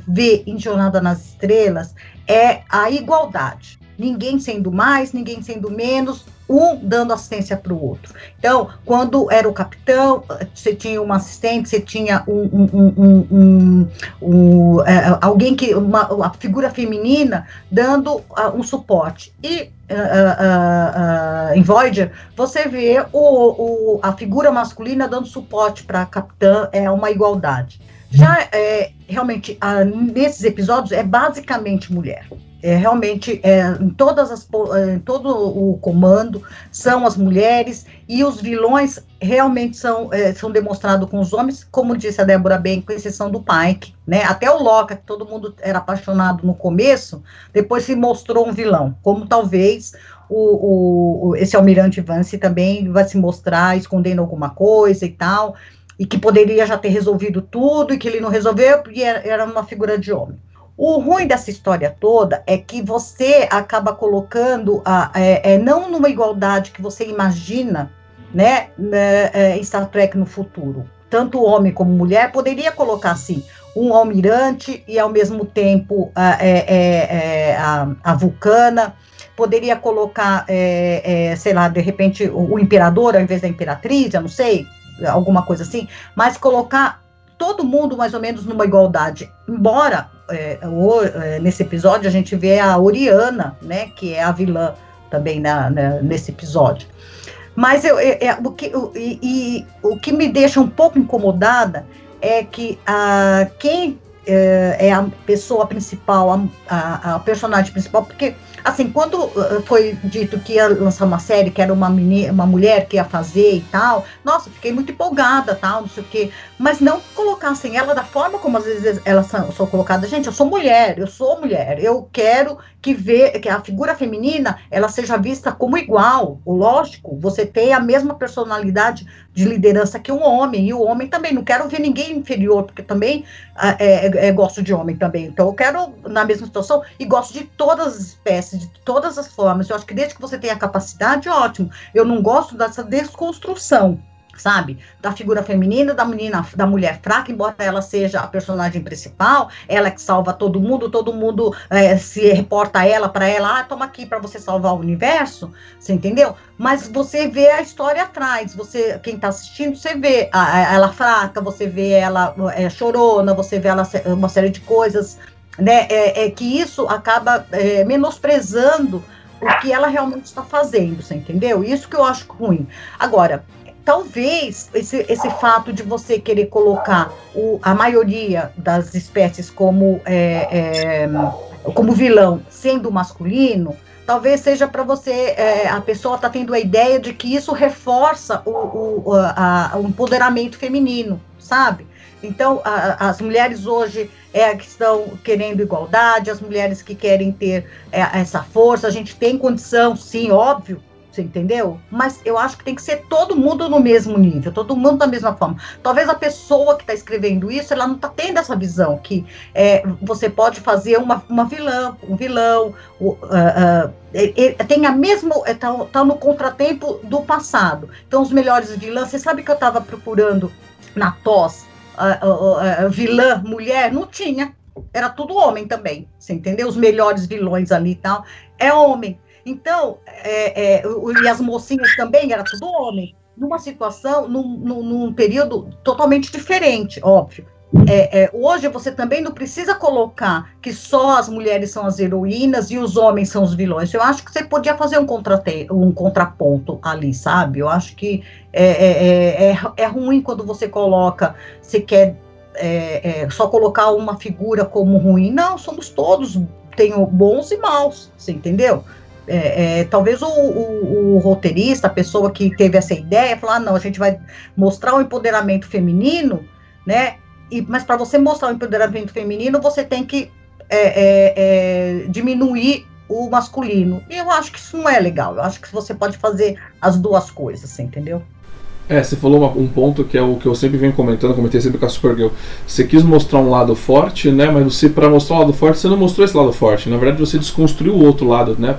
vê em Jornada nas Estrelas é a igualdade ninguém sendo mais, ninguém sendo menos, um dando assistência para o outro. Então, quando era o capitão, você tinha uma assistente, você tinha um, um, um, é, alguém que, uma, uma, figura feminina dando uh, um suporte. E uh, uh, em Voyager, você vê o, o, a figura masculina dando suporte para a capitã, é uma igualdade. Já é, realmente, nesses episódios, é basicamente mulher. É, realmente é, em todas as é, em todo o comando são as mulheres e os vilões realmente são é, são demonstrados com os homens. Como disse a Débora bem com exceção do Pike né? Até o Loki que todo mundo era apaixonado no começo depois se mostrou um vilão. Como talvez o, o esse almirante Vance também vai se mostrar escondendo alguma coisa e tal e que poderia já ter resolvido tudo e que ele não resolveu porque era, uma figura de homem. O ruim dessa história toda é que você acaba colocando a, é, é, não numa igualdade que você imagina, né, né é, em Star Trek no futuro. Tanto homem como mulher poderia colocar assim um almirante e ao mesmo tempo a, é, é, é a, a vulcana. Poderia colocar, sei lá, de repente o, o imperador ao invés da imperatriz, eu não sei, alguma coisa assim, mas colocar todo mundo mais ou menos numa igualdade. Embora é, o, é, nesse episódio a gente vê a Oriana, né, que é a vilã também na, na nesse episódio. Mas eu, é, é o, que, o, e, o que me deixa um pouco incomodada é que a, quem é, é a pessoa principal, a, a, a personagem principal, porque assim, quando uh, foi dito que ia lançar uma série, que era uma, menina, uma mulher que ia fazer e tal, nossa, fiquei muito empolgada, tal, não sei o quê. Mas não colocassem ela da forma como às vezes elas são colocadas. Gente, eu sou mulher, eu sou mulher, eu quero que, vê, que a figura feminina ela seja vista como igual. O lógico, você tem a mesma personalidade de liderança que um homem, e o homem também. Não quero ver ninguém inferior, porque também ah, é, é, é, gosto de homem também. Então, eu quero, na mesma situação, e gosto de todas as espécies, de todas as formas. Eu acho que desde que você tenha capacidade, ótimo. Eu não gosto dessa desconstrução sabe? Da figura feminina, da menina, da mulher fraca, embora ela seja a personagem principal, ela que salva todo mundo, todo mundo é, se reporta a ela para ela, ah, toma aqui para você salvar o universo, você entendeu? Mas você vê a história atrás, você, quem está assistindo, você vê a, a, ela fraca, você vê ela é, chorona, você vê ela uma série de coisas, né? É, é que isso acaba é, menosprezando o que ela realmente está fazendo, você entendeu? Isso que eu acho ruim. Agora, talvez esse, esse fato de você querer colocar o, a maioria das espécies como, é, é, como vilão sendo masculino, talvez seja para você, é, a pessoa está tendo a ideia de que isso reforça o, o, a, o empoderamento feminino, sabe? Então, a, as mulheres hoje é que estão querendo igualdade, as mulheres que querem ter é, essa força, a gente tem condição, sim, óbvio, você entendeu? Mas eu acho que tem que ser todo mundo no mesmo nível, todo mundo da mesma forma. Talvez a pessoa que está escrevendo isso, ela não está tendo essa visão que é, você pode fazer uma, uma vilã, um vilão, uh, uh, tem a mesma, está tá no contratempo do passado. Então, os melhores vilãs, você sabe que eu estava procurando na TOS, uh, vilã, mulher, não tinha. Era tudo homem também, você entendeu? Os melhores vilões ali e tal, é homem. Então, é, é, e as mocinhas também, era tudo homem, numa situação, num, num, num período totalmente diferente, óbvio. É, é, hoje você também não precisa colocar que só as mulheres são as heroínas e os homens são os vilões. Eu acho que você podia fazer um, um contraponto ali, sabe? Eu acho que é, é, é, é ruim quando você coloca, você quer só colocar uma figura como ruim. Não, somos todos, tem bons e maus, você entendeu? É, é, talvez o, o, o, roteirista, a pessoa que teve essa ideia, falar, ah, não, a gente vai mostrar o empoderamento feminino, né? E, mas para você mostrar o empoderamento feminino, você tem que é, é, é, diminuir o masculino. E eu acho que isso não é legal. Eu acho que você pode fazer as duas coisas, entendeu? É, você falou uma, um ponto que é o que eu sempre venho comentando, comentei sempre com a Supergirl. Você quis mostrar um lado forte, né? Mas você, para mostrar o um lado forte, você não mostrou esse lado forte. Na verdade, você desconstruiu o outro lado, né?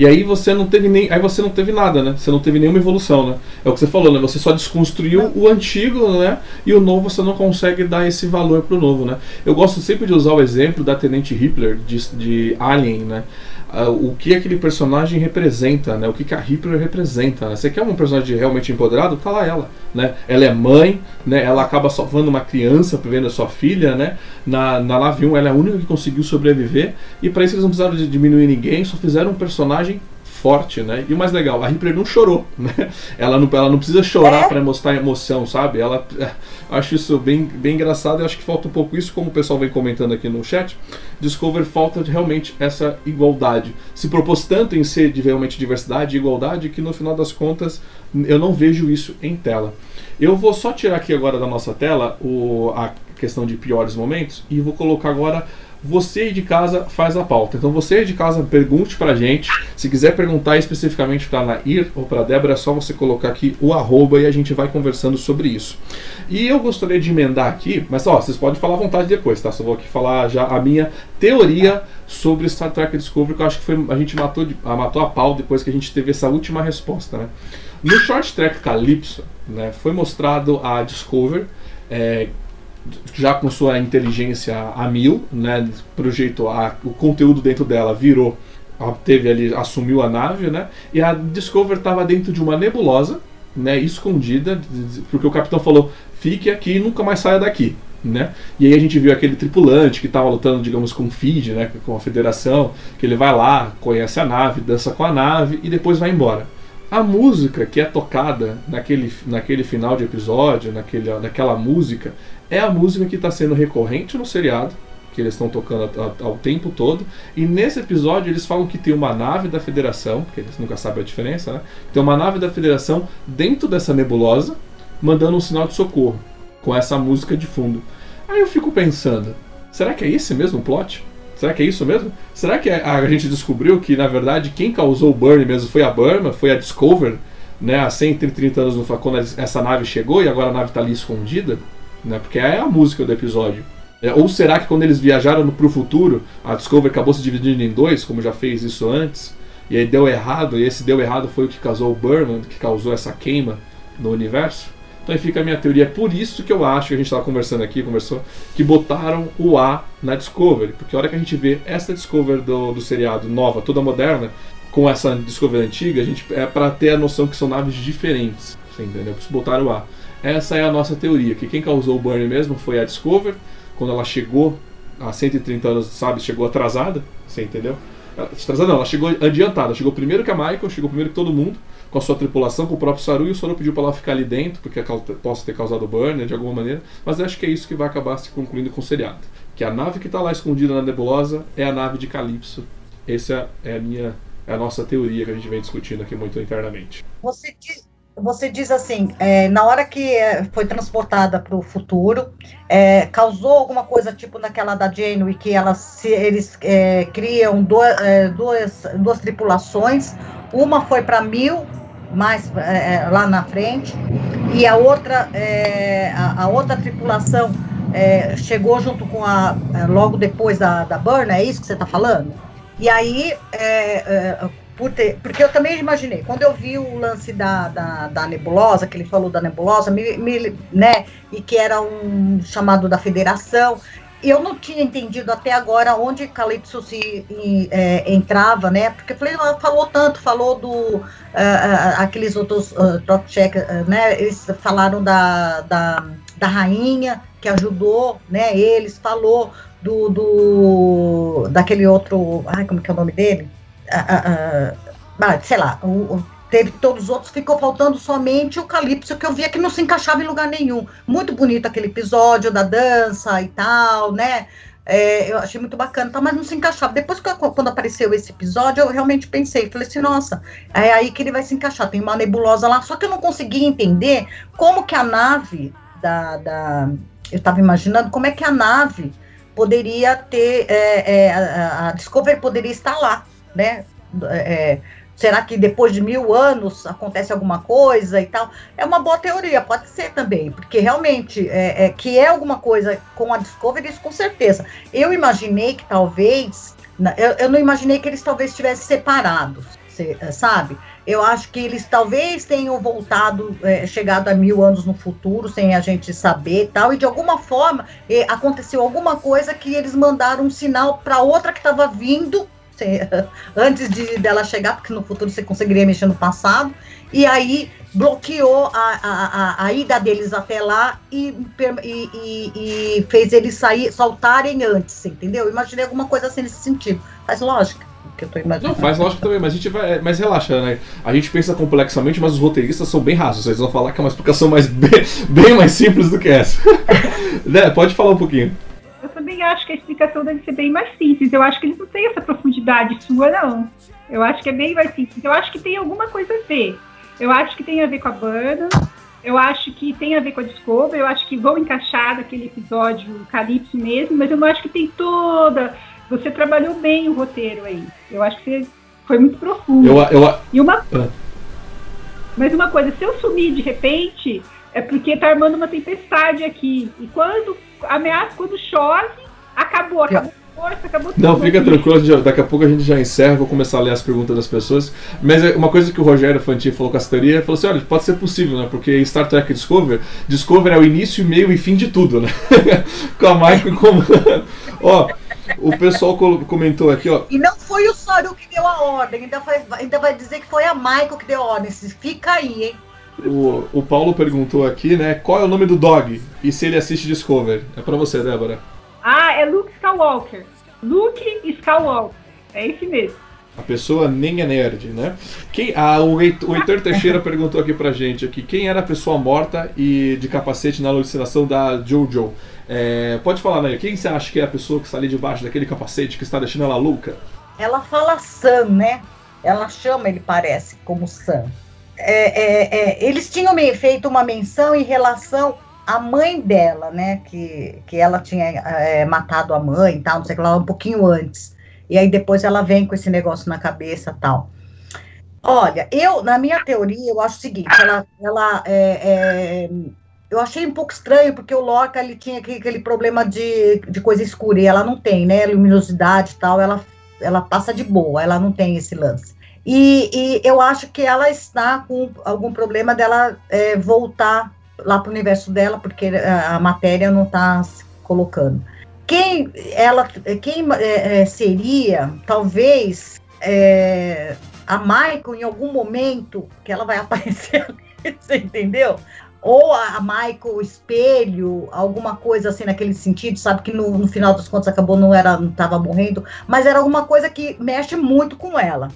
E aí você não teve nem, aí você não teve nada, né? Você não teve nenhuma evolução, né? É o que você falou, né? Você só desconstruiu o antigo, né? E o novo você não consegue dar esse valor pro novo, né? Eu gosto sempre de usar o exemplo da Tenente Hitler de, de Alien, né? O que aquele personagem representa, né? O que, que a Hitler representa. Né? Você quer um personagem realmente empoderado? Tá lá ela, né? Ela é mãe, né? Ela acaba salvando uma criança, vendo a sua filha, né? Na, na Nave 1 ela é a única que conseguiu sobreviver e para isso eles não precisaram diminuir ninguém, só fizeram um personagem forte, né? E o mais legal, a Ripley não chorou, [LAUGHS] né? Ela não, ela não precisa chorar é? para mostrar emoção, sabe? Ela acho isso bem, bem engraçado. Eu acho que falta um pouco isso, como o pessoal vem comentando aqui no chat. Discover falta realmente essa igualdade. Se propôs tanto em ser de realmente diversidade e igualdade que no final das contas eu não vejo isso em tela. Eu vou só tirar aqui agora da nossa tela o, a questão de piores momentos e vou colocar agora você de casa faz a pauta. Então você de casa pergunte pra gente. Se quiser perguntar especificamente para Nair ou para Débora, é só você colocar aqui o arroba e a gente vai conversando sobre isso. E eu gostaria de emendar aqui, mas ó, vocês podem falar à vontade depois, tá? Só vou aqui falar já a minha teoria sobre Star Trek Discovery, que eu acho que foi, a gente matou, matou a pau depois que a gente teve essa última resposta, né? No Short Track Calypso, né, foi mostrado a Discovery, é, já com sua inteligência a mil, né, pro jeito, a, o conteúdo dentro dela virou, teve ali, assumiu a nave, né, e a Discover estava dentro de uma nebulosa, né, escondida, porque o capitão falou, fique aqui e nunca mais saia daqui, né? E aí a gente viu aquele tripulante que estava lutando, digamos, com o FID, né, com a Federação, que ele vai lá, conhece a nave, dança com a nave e depois vai embora. A música que é tocada naquele, naquele final de episódio, naquele, naquela música, é a música que está sendo recorrente no seriado, que eles estão tocando ao tempo todo. E nesse episódio eles falam que tem uma nave da Federação, que eles nunca sabem a diferença, né? Tem uma nave da Federação dentro dessa nebulosa, mandando um sinal de socorro, com essa música de fundo. Aí eu fico pensando, será que é esse mesmo plot? Será que é isso mesmo? Será que a gente descobriu que, na verdade, quem causou o burn mesmo foi a Burma, foi a Discover, né, há 130 anos no, quando essa nave chegou e agora a nave está ali escondida? Né, porque é a música do episódio. É, ou será que quando eles viajaram para o futuro, a Discover acabou se dividindo em dois, como já fez isso antes, e aí deu errado, e esse deu errado foi o que causou o Burman, que causou essa queima no universo? Então aí fica a minha teoria. É por isso que eu acho que a gente estava conversando aqui, conversou, que botaram o A na Discovery. Porque a hora que a gente vê essa Discovery do, do seriado nova, toda moderna, com essa Discovery antiga, a gente é para ter a noção que são naves diferentes. Você entendeu? Por isso botaram o A. Essa é a nossa teoria, que quem causou o burn mesmo foi a Discovery, quando ela chegou há 130 anos, sabe, chegou atrasada, você entendeu? Atrasada não, ela chegou adiantada. Chegou primeiro que a Michael, chegou primeiro que todo mundo, com a sua tripulação, com o próprio Saru, e o Saru pediu para ela ficar ali dentro, porque possa ter causado burner de alguma maneira. Mas acho que é isso que vai acabar se concluindo com o seriado. Que a nave que está lá escondida na nebulosa é a nave de Calypso. Essa é a minha é a nossa teoria que a gente vem discutindo aqui muito internamente. Você diz, você diz assim, é, na hora que é, foi transportada para o futuro, é, causou alguma coisa tipo naquela da Janeway, que ela se, eles é, criam duas, é, duas, duas tripulações, uma foi para mil, mais é, lá na frente, e a outra, a, a, outra tripulação chegou junto com a, logo depois da, da Burn, é isso que você está falando? E aí, por ter, porque eu também imaginei, quando eu vi o lance da, da, da nebulosa, que ele falou da nebulosa, me, me, né, e que era um chamado da federação, eu não tinha entendido até agora onde Calypso se é, entrava, né? Porque falei, falou tanto, falou do uh, aqueles outros uh, check, uh, né? Eles falaram da, da, da rainha que ajudou, né? Eles falou do, do daquele outro, ai, como que é o nome dele? sei lá, o, teve todos os outros, ficou faltando somente o Calypso, que eu via que não se encaixava em lugar nenhum. Muito bonito aquele episódio da dança e tal, né? É, eu achei muito bacana, mas não se encaixava. Depois, que, quando apareceu esse episódio, eu realmente pensei, falei assim, nossa, é aí que ele vai se encaixar, tem uma nebulosa lá, só que eu não conseguia entender como que a nave da, da eu estava imaginando como é que a nave poderia ter, é, é, a, a Discovery poderia estar lá, né? É, será que depois de mil anos acontece alguma coisa e tal? É uma boa teoria, pode ser também, porque realmente é, é, que é alguma coisa com a Discovery, isso com certeza. Eu imaginei que talvez, eu, eu não imaginei que eles talvez estivessem separados, sabe? Eu acho que eles talvez tenham voltado, é, chegado a mil anos no futuro, sem a gente saber e tal, e de alguma forma é, aconteceu alguma coisa que eles mandaram um sinal para outra que estava vindo [LAUGHS] antes de dela chegar, porque no futuro você conseguiria mexer no passado, e aí bloqueou a, a, a, a ida deles até lá e, e, e, fez eles sair, soltarem antes, entendeu? Imaginei alguma coisa assim nesse sentido. Faz lógica. Não, faz lógica também, mas a gente vai. Mas relaxa, né? A gente pensa complexamente, mas os roteiristas são bem rasos. Eles vão falar que é uma explicação mais [LAUGHS] bem, bem mais simples do que essa. [LAUGHS] né? Pode falar um pouquinho também acho que a explicação deve ser bem mais simples. Eu acho que eles não têm essa profundidade sua, não. Eu acho que é bem mais simples. Eu acho que tem alguma coisa a ver. Eu acho que tem a ver com a banda. Eu acho que tem a ver com a Discovery. Eu acho que vão encaixar naquele episódio Calypso mesmo, mas eu não acho que tem toda. Você trabalhou bem o roteiro aí. Eu acho que você foi muito profundo. Eu, eu, e uma. Ah. Mas uma coisa, se eu sumir de repente, é porque tá armando uma tempestade aqui. E quando ameaça, quando chove, acabou, acabou. Força, acabou tudo. Não, fica tranquilo, daqui a pouco a gente já encerra, vou começar a ler as perguntas das pessoas. Mas é uma coisa que o Rogério Fantin falou com essa teoria, falou assim, olha, pode ser possível, né? Porque Star Trek Discovery, Discovery é o início, meio e fim de tudo, né? [LAUGHS] com a Michael como... [LAUGHS] ó, o pessoal comentou aqui, ó. E não foi o Soru que deu a ordem, ainda vai, ainda vai dizer que foi a Michael que deu a ordem. Fica aí, hein? O, o Paulo perguntou aqui, né? Qual é o nome do dog? E se ele assiste Discover? É pra você, Débora. Ah, é Luke Skywalker. Luke Skywalker. É esse mesmo. A pessoa nem é nerd, né? Quem, ah, o, Heitor, o Heitor Teixeira [LAUGHS] perguntou aqui pra gente aqui, quem era a pessoa morta e de capacete na alucinação da Jojo? É, pode falar, né? Quem você acha que é a pessoa que está ali debaixo daquele capacete que está deixando ela louca? Ela fala Sam, né? Ela chama ele, parece, como Sam é, é, é, eles tinham feito uma menção em relação à mãe dela, né? Que, que ela tinha é, matado a mãe e tal, não sei o que lá, um pouquinho antes. E aí depois ela vem com esse negócio na cabeça tal. Olha, eu, na minha teoria, eu acho o seguinte, ela, ela é, eu achei um pouco estranho, porque o Lorca, ele tinha aquele, aquele problema de, de coisa escura, e ela não tem, né, luminosidade e tal, ela, ela passa de boa, ela não tem esse lance. E, e, eu acho que ela está com algum problema dela é, voltar lá para o universo dela, porque a, a matéria não está se colocando. Quem ela, quem é, é seria, talvez, é, a Michael em algum momento que ela vai [LAUGHS] aparecer você entendeu? ou a, a Michael espelho, alguma coisa assim naquele sentido, sabe que no, no final dos contos acabou não era não estava morrendo, mas era alguma coisa que mexe muito com ela,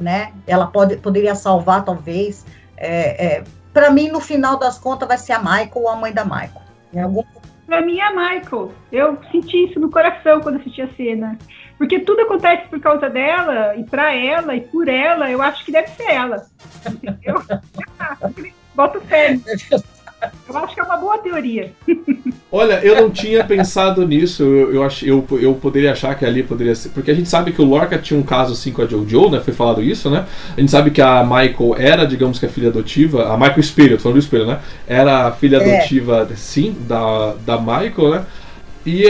né? Ela pode poderia salvar talvez. É, é, para mim no final das contas vai ser a Michael ou a mãe da Michael. Em algum Pra mim é a Michael. Eu senti isso no coração quando assisti a cena. Porque tudo acontece por causa dela, e pra ela, e por ela, eu acho que deve ser ela. Entendeu? [LAUGHS] Boto fé. Eu acho que é uma boa teoria. Olha, eu não tinha pensado nisso. Eu, eu, ach, eu, eu poderia achar que ali poderia ser. Porque a gente sabe que o Lorca tinha um caso assim com a Jojo, né? Foi falado isso, né? A gente sabe que a Michael era, digamos que a filha adotiva. A Michael Espelho, tô falando do Espelho, né? Era a filha é. adotiva, sim, da, da Michael, né? E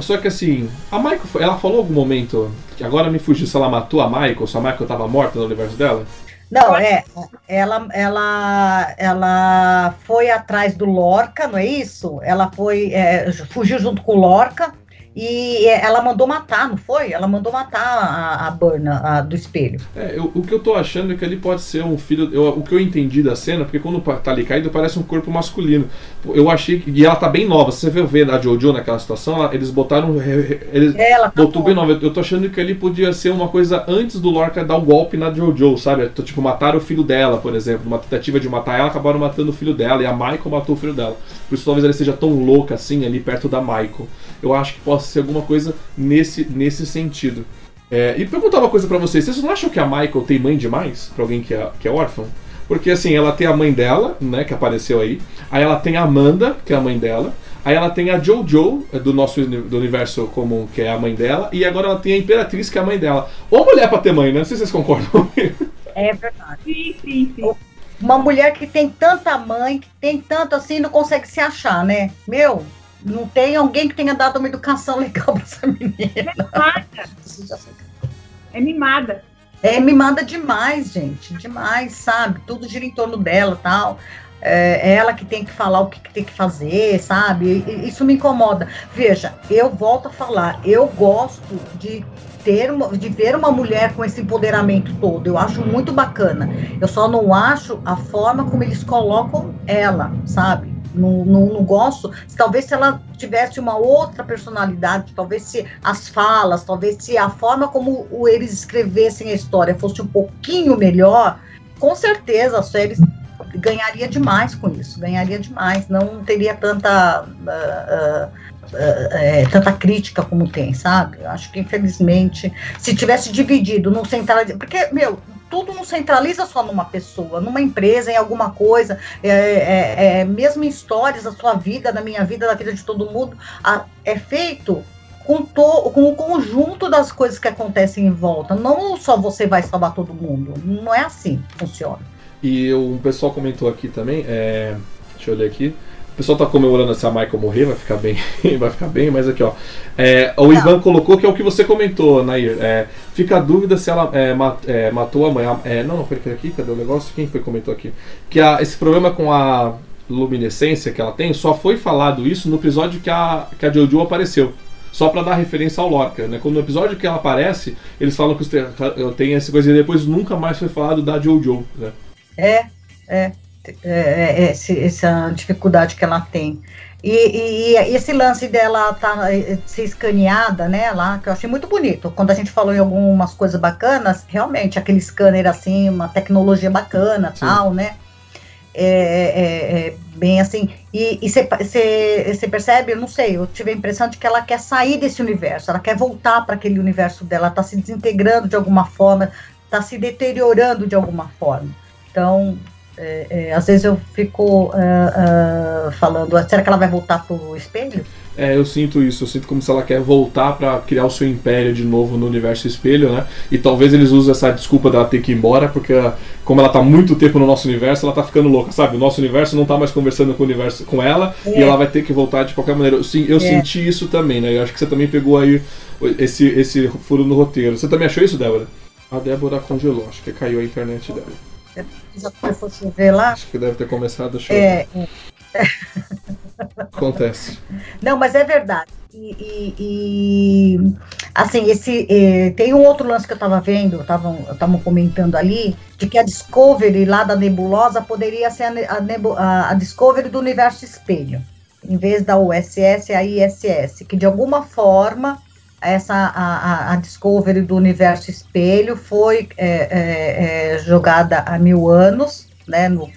só que assim, a Michael, ela falou em algum momento que agora me fugiu se ela matou a Michael, se a Michael estava morta no universo dela. Não, é, ela, ela, ela foi atrás do Lorca, não é isso? Ela foi, é, fugiu junto com o Lorca e ela mandou matar, não foi? Ela mandou matar a, a Burna a, do espelho. É, eu, o que eu tô achando é que ali pode ser um filho. Eu, o que eu entendi da cena, porque quando tá ali caído parece um corpo masculino. Eu achei que. E ela tá bem nova. Se você vê ver a Jojo naquela situação, ela, eles botaram. Eles é, ela tá botou bem nova. Eu tô achando que ali podia ser uma coisa antes do Lorca dar o um golpe na Jojo, sabe? Tipo, mataram o filho dela, por exemplo. Uma tentativa de matar ela, acabaram matando o filho dela. E a Michael matou o filho dela. Por isso talvez ela seja tão louca assim ali perto da Michael. Eu acho que possa ser alguma coisa nesse, nesse sentido. É, e perguntar uma coisa para vocês: vocês não acham que a Michael tem mãe demais para alguém que é, que é órfã? Porque assim, ela tem a mãe dela, né, que apareceu aí. Aí ela tem a Amanda, que é a mãe dela. Aí ela tem a Jojo, é, do nosso do universo comum, que é a mãe dela. E agora ela tem a Imperatriz, que é a mãe dela. Ou mulher pra ter mãe, né? Não sei se vocês concordam. É verdade. Sim, sim, sim. Uma mulher que tem tanta mãe, que tem tanto assim, não consegue se achar, né? Meu, não tem alguém que tenha dado uma educação [LAUGHS] legal para essa menina. É mimada. É mimada demais, gente. Demais, sabe? Tudo gira em torno dela tal. É, é ela que tem que falar o que, que tem que fazer, sabe? Isso me incomoda. Veja, eu volto a falar, eu gosto de ter uma, de ver uma mulher com esse empoderamento todo. Eu acho muito bacana. Eu só não acho a forma como eles colocam ela, sabe? Não, não, não gosto. Talvez se ela tivesse uma outra personalidade, talvez se as falas, talvez se a forma como eles escrevessem a história fosse um pouquinho melhor, com certeza a série ganharia demais com isso, ganharia demais, não teria tanta. Uh, uh, é, tanta crítica como tem, sabe? Acho que infelizmente, se tivesse dividido, não central, porque meu, tudo não centraliza só numa pessoa, numa empresa, em alguma coisa, é, é, é, mesmo em histórias da sua vida, da minha vida, da vida de todo mundo, a, é feito com, to, com o conjunto das coisas que acontecem em volta. Não só você vai salvar todo mundo. Não é assim que funciona. E um pessoal comentou aqui também, é, deixa eu ler aqui pessoal tá comemorando se a Michael morrer, vai ficar bem, [LAUGHS] vai ficar bem, mas aqui ó. É, o Ivan colocou que é o que você comentou, Nair. É, fica a dúvida se ela é, mat, é, matou a mãe. É, não, não, foi aqui, cadê o negócio? Quem foi que comentou aqui? Que a, esse problema com a luminescência que ela tem, só foi falado isso no episódio que a, que a Jojo apareceu. Só para dar referência ao Lorca, né? Quando no episódio que ela aparece, eles falam que tem essa coisa e depois nunca mais foi falado da Jojo, né? É, é. É, é, esse, essa dificuldade que ela tem. E, e, e, esse lance dela tá, eh, ser escaneada, né, lá, que eu achei muito bonito. Quando a gente falou em algumas coisas bacanas, realmente, aquele scanner assim, uma tecnologia bacana, Sim. tal, né? É, é, é, bem assim. E você percebe, eu não sei, eu tive a impressão de que ela quer sair desse universo, ela quer voltar para aquele universo dela, está se desintegrando de alguma forma, está se deteriorando de alguma forma. Então, é, é, às vezes eu fico uh, uh, falando, será que ela vai voltar pro espelho? É, eu sinto isso, eu sinto como se ela quer voltar para criar o seu império de novo no universo espelho, né? E talvez eles usem essa desculpa dela ter que ir embora, porque como ela tá muito tempo no nosso universo, ela tá ficando louca, sabe? O nosso universo não tá mais conversando com o universo com ela é. e ela vai ter que voltar de qualquer maneira. Sim, eu é. senti isso também, né? Eu acho que você também pegou aí esse, esse furo no roteiro. Você também achou isso, Débora? A Débora congelou, acho que caiu a internet dela já começou a chover lá. Acho que deve ter começado a chover. É, é. [LAUGHS] Acontece. Não, mas é verdade. E, e, e, Assim, esse eh, tem um outro lance que eu estava vendo, estavam comentando ali, de que a Discovery lá da nebulosa poderia ser a, a, a Discovery do universo espelho, em vez da USS, a ISS, que de alguma forma essa a, a, Discovery do universo espelho foi é, é, é, jogada há mil anos, né, no,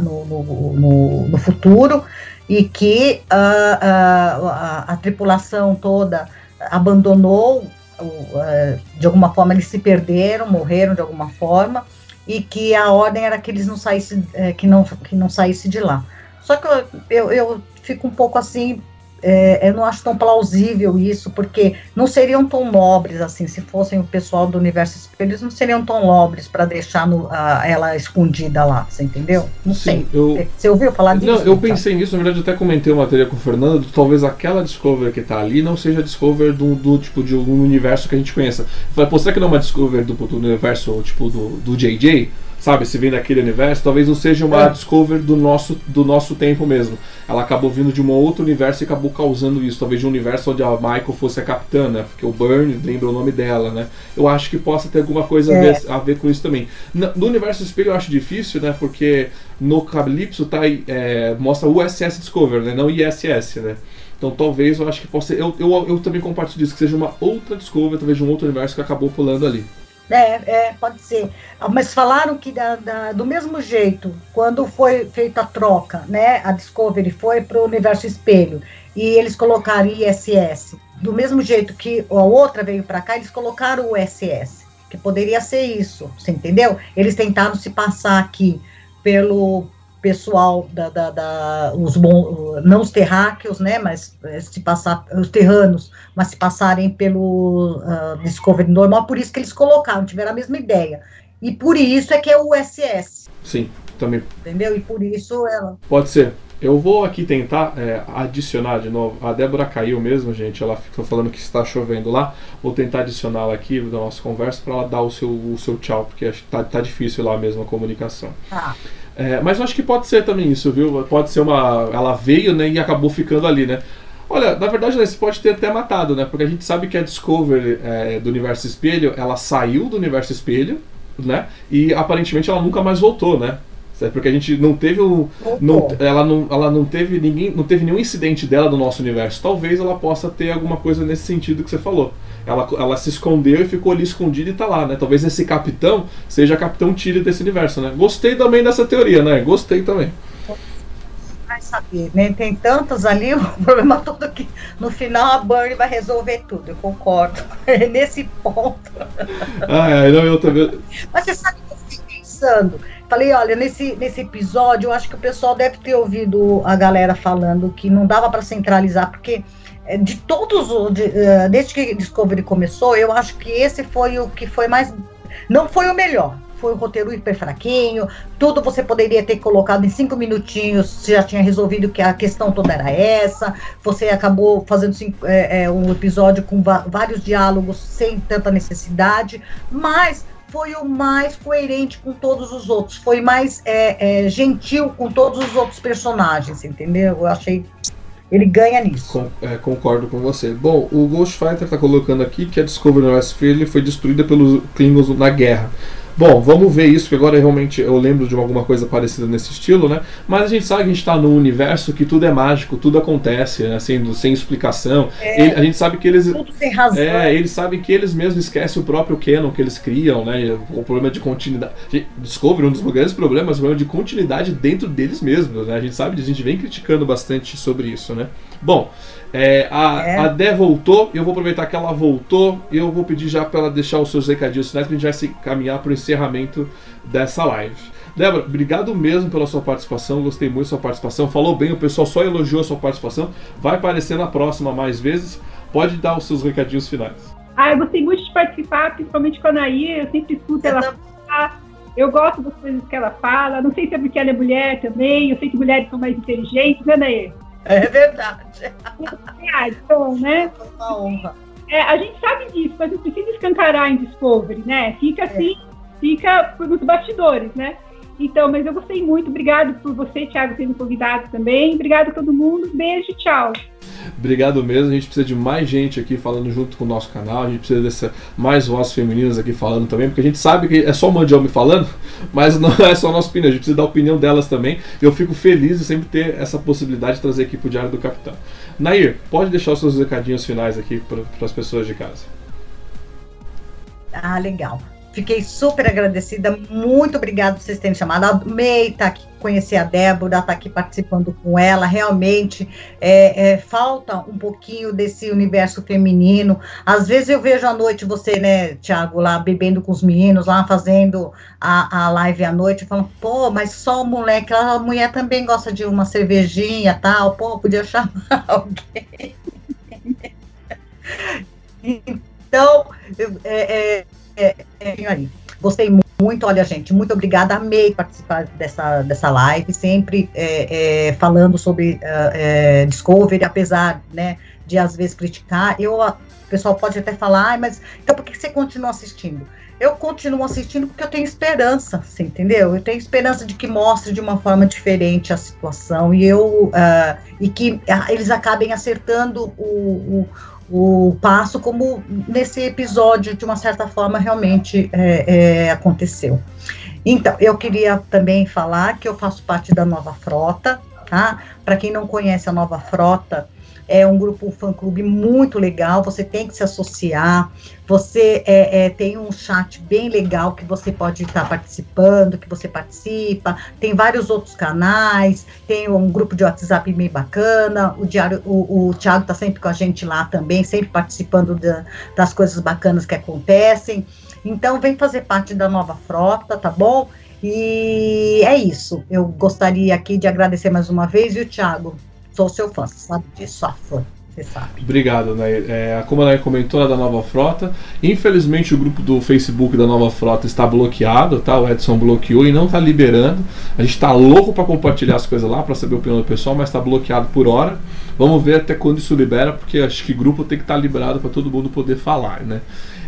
no, no, no, no futuro, e que uh, uh, a, a, tripulação toda abandonou, uh, de alguma forma eles se perderam, morreram de alguma forma, e que a ordem era que eles não saíssem, eh, que não, que não saísse de lá. Só que eu, eu, eu fico um pouco assim é, eu não acho tão plausível isso, porque não seriam tão nobres assim, se fossem o pessoal do universo espelho, eles não seriam tão nobres para deixar no, a, ela escondida lá, você entendeu? Não Sim, sei. Eu, é, você ouviu falar disso? Não, eu pensei nisso, na verdade, até comentei uma matéria com o Fernando, talvez aquela Discover que está ali não seja Discover do, do, tipo de um universo que a gente conheça. Falei, pô, será que não é uma Discover do, do universo tipo do, do JJ? Sabe, se vem daquele universo, talvez não seja uma é. Discover do nosso, do nosso tempo mesmo. Ela acabou vindo de um outro universo e acabou causando isso. Talvez de um universo onde a Michael fosse a capitã, né? Porque o Burn lembra o nome dela, né? Eu acho que possa ter alguma coisa é. a, ver, a, ver, com isso também. No universo espelho eu acho difícil, né? Porque no Calypso tá, é, mostra o USS Discover, né? Não ISS, né? Então talvez eu acho que possa ser. Eu, eu, eu também compartilho disso, que seja uma outra Discover, talvez de um outro universo que acabou pulando ali. É, é, pode ser. Ah, mas falaram que da, da, do mesmo jeito, quando foi feita a troca, né? A Discovery foi para o universo espelho e eles colocaram ISS. Do mesmo jeito que a outra veio para cá, eles colocaram o SS, que poderia ser isso, você entendeu? Eles tentaram se passar aqui pelo pessoal da, da, da os bom, não os terráqueos, né, mas eh, se passar os terranos, mas se passarem pelo uh, Discovery normal, por isso que eles colocaram, tiveram a mesma ideia. E por isso é que é o SS. Sim, também. Entendeu? E por isso ela. Pode ser. Eu vou aqui tentar é, adicionar de novo. A Débora caiu mesmo, gente. Ela ficou falando que está chovendo lá. Vou tentar adicioná-la aqui da nossa conversa para ela dar o seu, o seu tchau, porque está tá difícil lá mesmo a comunicação. Ah. É, mas eu acho que pode ser também isso, viu? Pode ser uma. Ela veio né, e acabou ficando ali, né? Olha, na verdade, né, você pode ter até matado, né? Porque a gente sabe que a Discovery é, do Universo Espelho, ela saiu do Universo Espelho, né? E aparentemente ela nunca mais voltou, né? Porque a gente não teve o. Não, ela, não, ela não teve ninguém. Não teve nenhum incidente dela no nosso universo. Talvez ela possa ter alguma coisa nesse sentido que você falou. Ela, ela se escondeu e ficou ali escondida e tá lá, né? Talvez esse capitão seja capitão Tilly desse universo, né? Gostei também dessa teoria, né? Gostei também. Vai saber, né? Tem tantos ali, [LAUGHS] o problema todo que no final a Burnie vai resolver tudo, eu concordo. [LAUGHS] Nesse ponto. Ah, é, não, eu também. Mas você sabe que eu fiquei pensando? Falei, olha, nesse, nesse episódio, eu acho que o pessoal deve ter ouvido a galera falando que não dava para centralizar, porque é, de todos, de, uh, desde que Discovery começou, eu acho que esse foi o que foi mais. Não foi o melhor. Foi um roteiro hiper fraquinho. Tudo você poderia ter colocado em cinco minutinhos, você já tinha resolvido que a questão toda era essa. Você acabou fazendo cinco, é, é, um episódio com vários diálogos sem tanta necessidade. Mas foi o mais coerente com todos os outros, foi mais é, é, gentil com todos os outros personagens, entendeu? Eu achei ele ganha nisso. Com, é, concordo com você. Bom, o Ghost Fighter está colocando aqui que a Discovery Westfield foi destruída pelos Klingons na guerra. Bom, vamos ver isso, que agora realmente eu lembro de alguma coisa parecida nesse estilo, né? Mas a gente sabe que a gente está num universo que tudo é mágico, tudo acontece, né? assim, sem explicação. É, Ele, a gente sabe que eles. Tudo tem razão. É, eles sabem que eles mesmos esquecem o próprio canon que eles criam, né? O problema de continuidade. Descobre um dos grandes problemas, o problema de continuidade dentro deles mesmos, né? A gente sabe disso, a gente vem criticando bastante sobre isso, né? Bom, é, a, é. a Dé voltou, eu vou aproveitar que ela voltou e eu vou pedir já para ela deixar os seus recadinhos finais para a gente já se caminhar para o encerramento dessa live. Débora, obrigado mesmo pela sua participação, gostei muito da sua participação, falou bem, o pessoal só elogiou a sua participação, vai aparecer na próxima mais vezes, pode dar os seus recadinhos finais. Ah, eu gostei muito de participar, principalmente com a Nair, eu sempre escuto ela falar, eu gosto das coisas que ela fala, não sei se é porque ela é mulher também, eu sei que mulheres são mais inteligentes, né, Nair? É verdade. Ah, então, né? Uma honra. É, a gente sabe disso, mas não precisa escancarar em Discovery, né? Fica é. Fica nos bastidores, né? Então, mas eu gostei muito. Obrigado por você, Thiago, ter me convidado também. Obrigado a todo mundo. Beijo, tchau. Obrigado mesmo. A gente precisa de mais gente aqui falando junto com o nosso canal. A gente precisa dessa mais vozes femininas aqui falando também, porque a gente sabe que é só uma de homem falando, [LAUGHS] mas não é só a nossa opinião. A gente precisa da opinião delas também. Eu fico feliz de sempre ter essa possibilidade de trazer aqui para o Diário do Capitão. Nair, pode deixar os seus recadinhos finais aqui para as pessoas de casa. Ah, legal. Fiquei super agradecida, muito obrigada por vocês terem chamado. Amei estar aqui, conhecer a Débora, estar aqui participando com ela. Realmente é, é, falta um pouquinho desse universo feminino. Às vezes eu vejo à noite você, né, Tiago, lá bebendo com os meninos, lá fazendo a, a live à noite, falando, pô, mas só o moleque, a mulher também gosta de uma cervejinha tal, pô, podia [LAUGHS] chamar alguém. então, é, é é, é. Gostei muito, olha, gente, muito obrigada, amei participar dessa, dessa live, sempre é, é, falando sobre uh, Discovery, apesar, né, de às vezes criticar, eu, o pessoal pode até falar, ah, mas então por que você continua assistindo? Eu continuo assistindo porque eu tenho esperança, você entendeu? Eu tenho esperança de que mostre de uma forma diferente a situação e eu uh, e que uh, eles acabem acertando o, o o passo, como nesse episódio, de uma certa forma, realmente é, é, aconteceu. Então, eu queria também falar que eu faço parte da Nova Frota, tá? Para quem não conhece a Nova Frota, é um grupo, um fã-clube muito legal, você tem que se associar, você é, é, tem um chat bem legal que você pode estar participando, que você participa, tem vários outros canais, tem um grupo de WhatsApp bem bacana, o Diário, o, o Thiago está sempre com a gente lá também, sempre participando da, das coisas bacanas que acontecem, então vem fazer parte da nova frota, tá bom? E é isso. Eu gostaria aqui de agradecer mais uma vez, viu, Thiago? Sou seu fã, você sabe disso, sua fã. Você sabe. Obrigado, Nair. É, a Nair comentou, é da Nova Frota. Infelizmente, o grupo do Facebook da Nova Frota está bloqueado, tá? O Edson bloqueou e não está liberando. A gente está louco para compartilhar as coisas lá, para saber a opinião do pessoal, mas está bloqueado por hora. Vamos ver até quando isso libera, porque acho que grupo tem que estar tá liberado para todo mundo poder falar, né?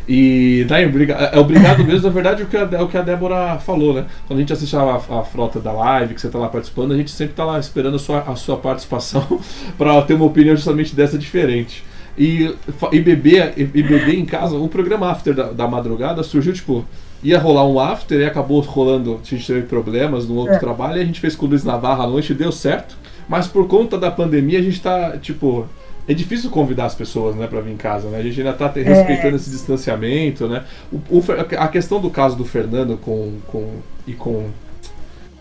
E daí, é obrigado mesmo, na verdade, o que, a, é o que a Débora falou, né? Quando a gente assiste a, a frota da live, que você está lá participando, a gente sempre está lá esperando a sua, a sua participação [LAUGHS] para ter uma opinião justamente dessa diferente. E, e, beber, e, e beber em casa, o programa After da, da madrugada surgiu, tipo, ia rolar um after e acabou rolando, a gente teve problemas no outro é. trabalho, e a gente fez com o Luiz Navarra à noite, deu certo, mas por conta da pandemia a gente tá, tipo, é difícil convidar as pessoas, né, para vir em casa, né? A gente ainda está respeitando é. esse distanciamento, né? O, o, a questão do caso do Fernando com, com e com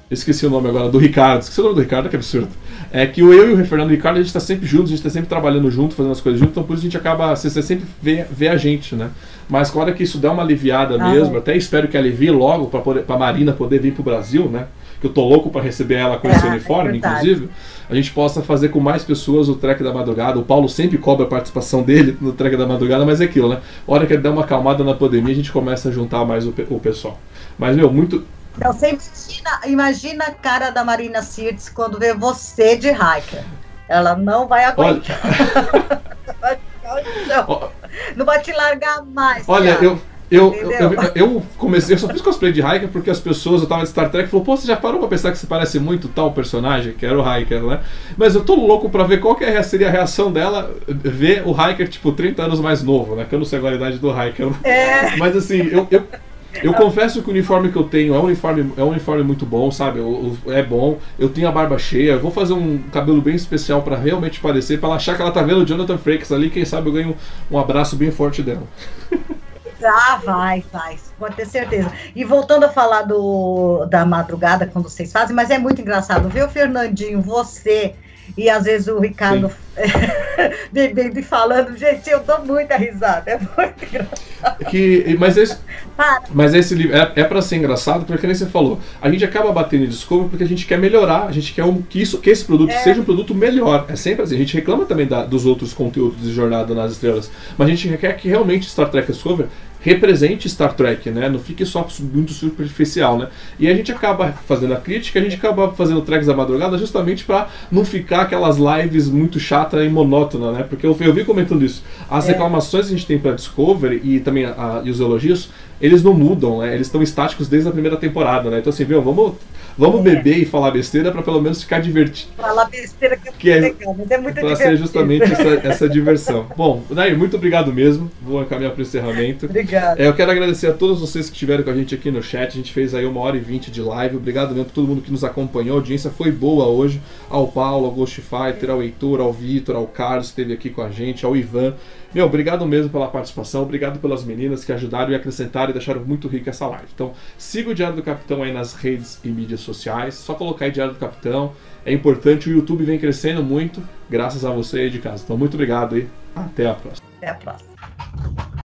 esqueci o nome agora do Ricardo, esqueci o nome do Ricardo, que absurdo. É que o eu e o Fernando e o Ricardo a gente está sempre juntos, a gente está sempre trabalhando junto, fazendo as coisas juntos, então por isso a gente acaba, você, sempre vê, vê a gente, né? Mas claro que isso dá uma aliviada ah, mesmo, é. até espero que alivie logo para a Marina poder vir para o Brasil, né? Que eu tô louco para receber ela com é, esse uniforme, é inclusive a gente possa fazer com mais pessoas o Trek da Madrugada. O Paulo sempre cobra a participação dele no Trek da Madrugada, mas é aquilo, né? A hora que ele der uma acalmada na pandemia, a gente começa a juntar mais o, o pessoal. Mas, meu, muito. Então, você imagina, imagina a cara da Marina Sirtes quando vê você de hiker. Ela não vai aguentar. [LAUGHS] Olha... não vai te largar mais. Olha, cara. eu eu, eu, eu, comecei, eu só fiz cosplay de Hiker porque as pessoas, eu tava de Star Trek, falou, pô, você já parou pra pensar que você parece muito tal personagem, que era o Hiker, né? Mas eu tô louco pra ver qual que é seria a reação dela ver o Hiker, tipo, 30 anos mais novo, né? Que eu não sei a qualidade do Hiker. É. Mas assim, eu, eu, eu confesso que o uniforme que eu tenho é um uniforme, é um uniforme muito bom, sabe? é bom. Eu tenho a barba cheia. Eu vou fazer um cabelo bem especial para realmente parecer, para ela achar que ela tá vendo o Jonathan Frakes ali. Quem sabe eu ganho um abraço bem forte dela. [LAUGHS] Ah, vai, vai, pode ter certeza. E voltando a falar do, da madrugada, quando vocês fazem, mas é muito engraçado, viu, Fernandinho? Você e às vezes o Ricardo bebendo [LAUGHS] e falando, gente, eu dou muita risada, é muito engraçado. Que, mas esse, mas esse livro é, é para ser engraçado, porque nem você falou, a gente acaba batendo em desculpa porque a gente quer melhorar, a gente quer um, que, isso, que esse produto é. seja um produto melhor. É sempre assim, a gente reclama também da, dos outros conteúdos de Jornada nas Estrelas, mas a gente quer que realmente Star Trek Discovery represente Star Trek, né? Não fique só muito superficial, né? E a gente acaba fazendo a crítica, a gente acaba fazendo tracks da madrugada justamente para não ficar aquelas lives muito chata e monótona, né? Porque eu, eu vi comentando isso. As é. reclamações que a gente tem para Discovery e também a, e os elogios eles não mudam, né? Eles estão estáticos desde a primeira temporada, né? Então assim, viu, vamos Vamos é. beber e falar besteira para pelo menos ficar divertido. Falar besteira que, que é legal, mas é muito Para ser justamente essa, essa diversão. Bom, Nair, muito obrigado mesmo. Vou encaminhar para o encerramento. Obrigado. É, eu quero agradecer a todos vocês que estiveram com a gente aqui no chat. A gente fez aí uma hora e vinte de live. Obrigado mesmo por todo mundo que nos acompanhou. A audiência foi boa hoje. Ao Paulo, ao Ghost Fighter, ao Heitor, ao Vitor, ao Carlos que esteve aqui com a gente, ao Ivan. Meu, obrigado mesmo pela participação, obrigado pelas meninas que ajudaram e acrescentaram e deixaram muito rica essa live. Então, siga o Diário do Capitão aí nas redes e mídias sociais, só colocar aí Diário do Capitão. É importante, o YouTube vem crescendo muito, graças a você aí de casa. Então, muito obrigado e até a próxima. Até a próxima.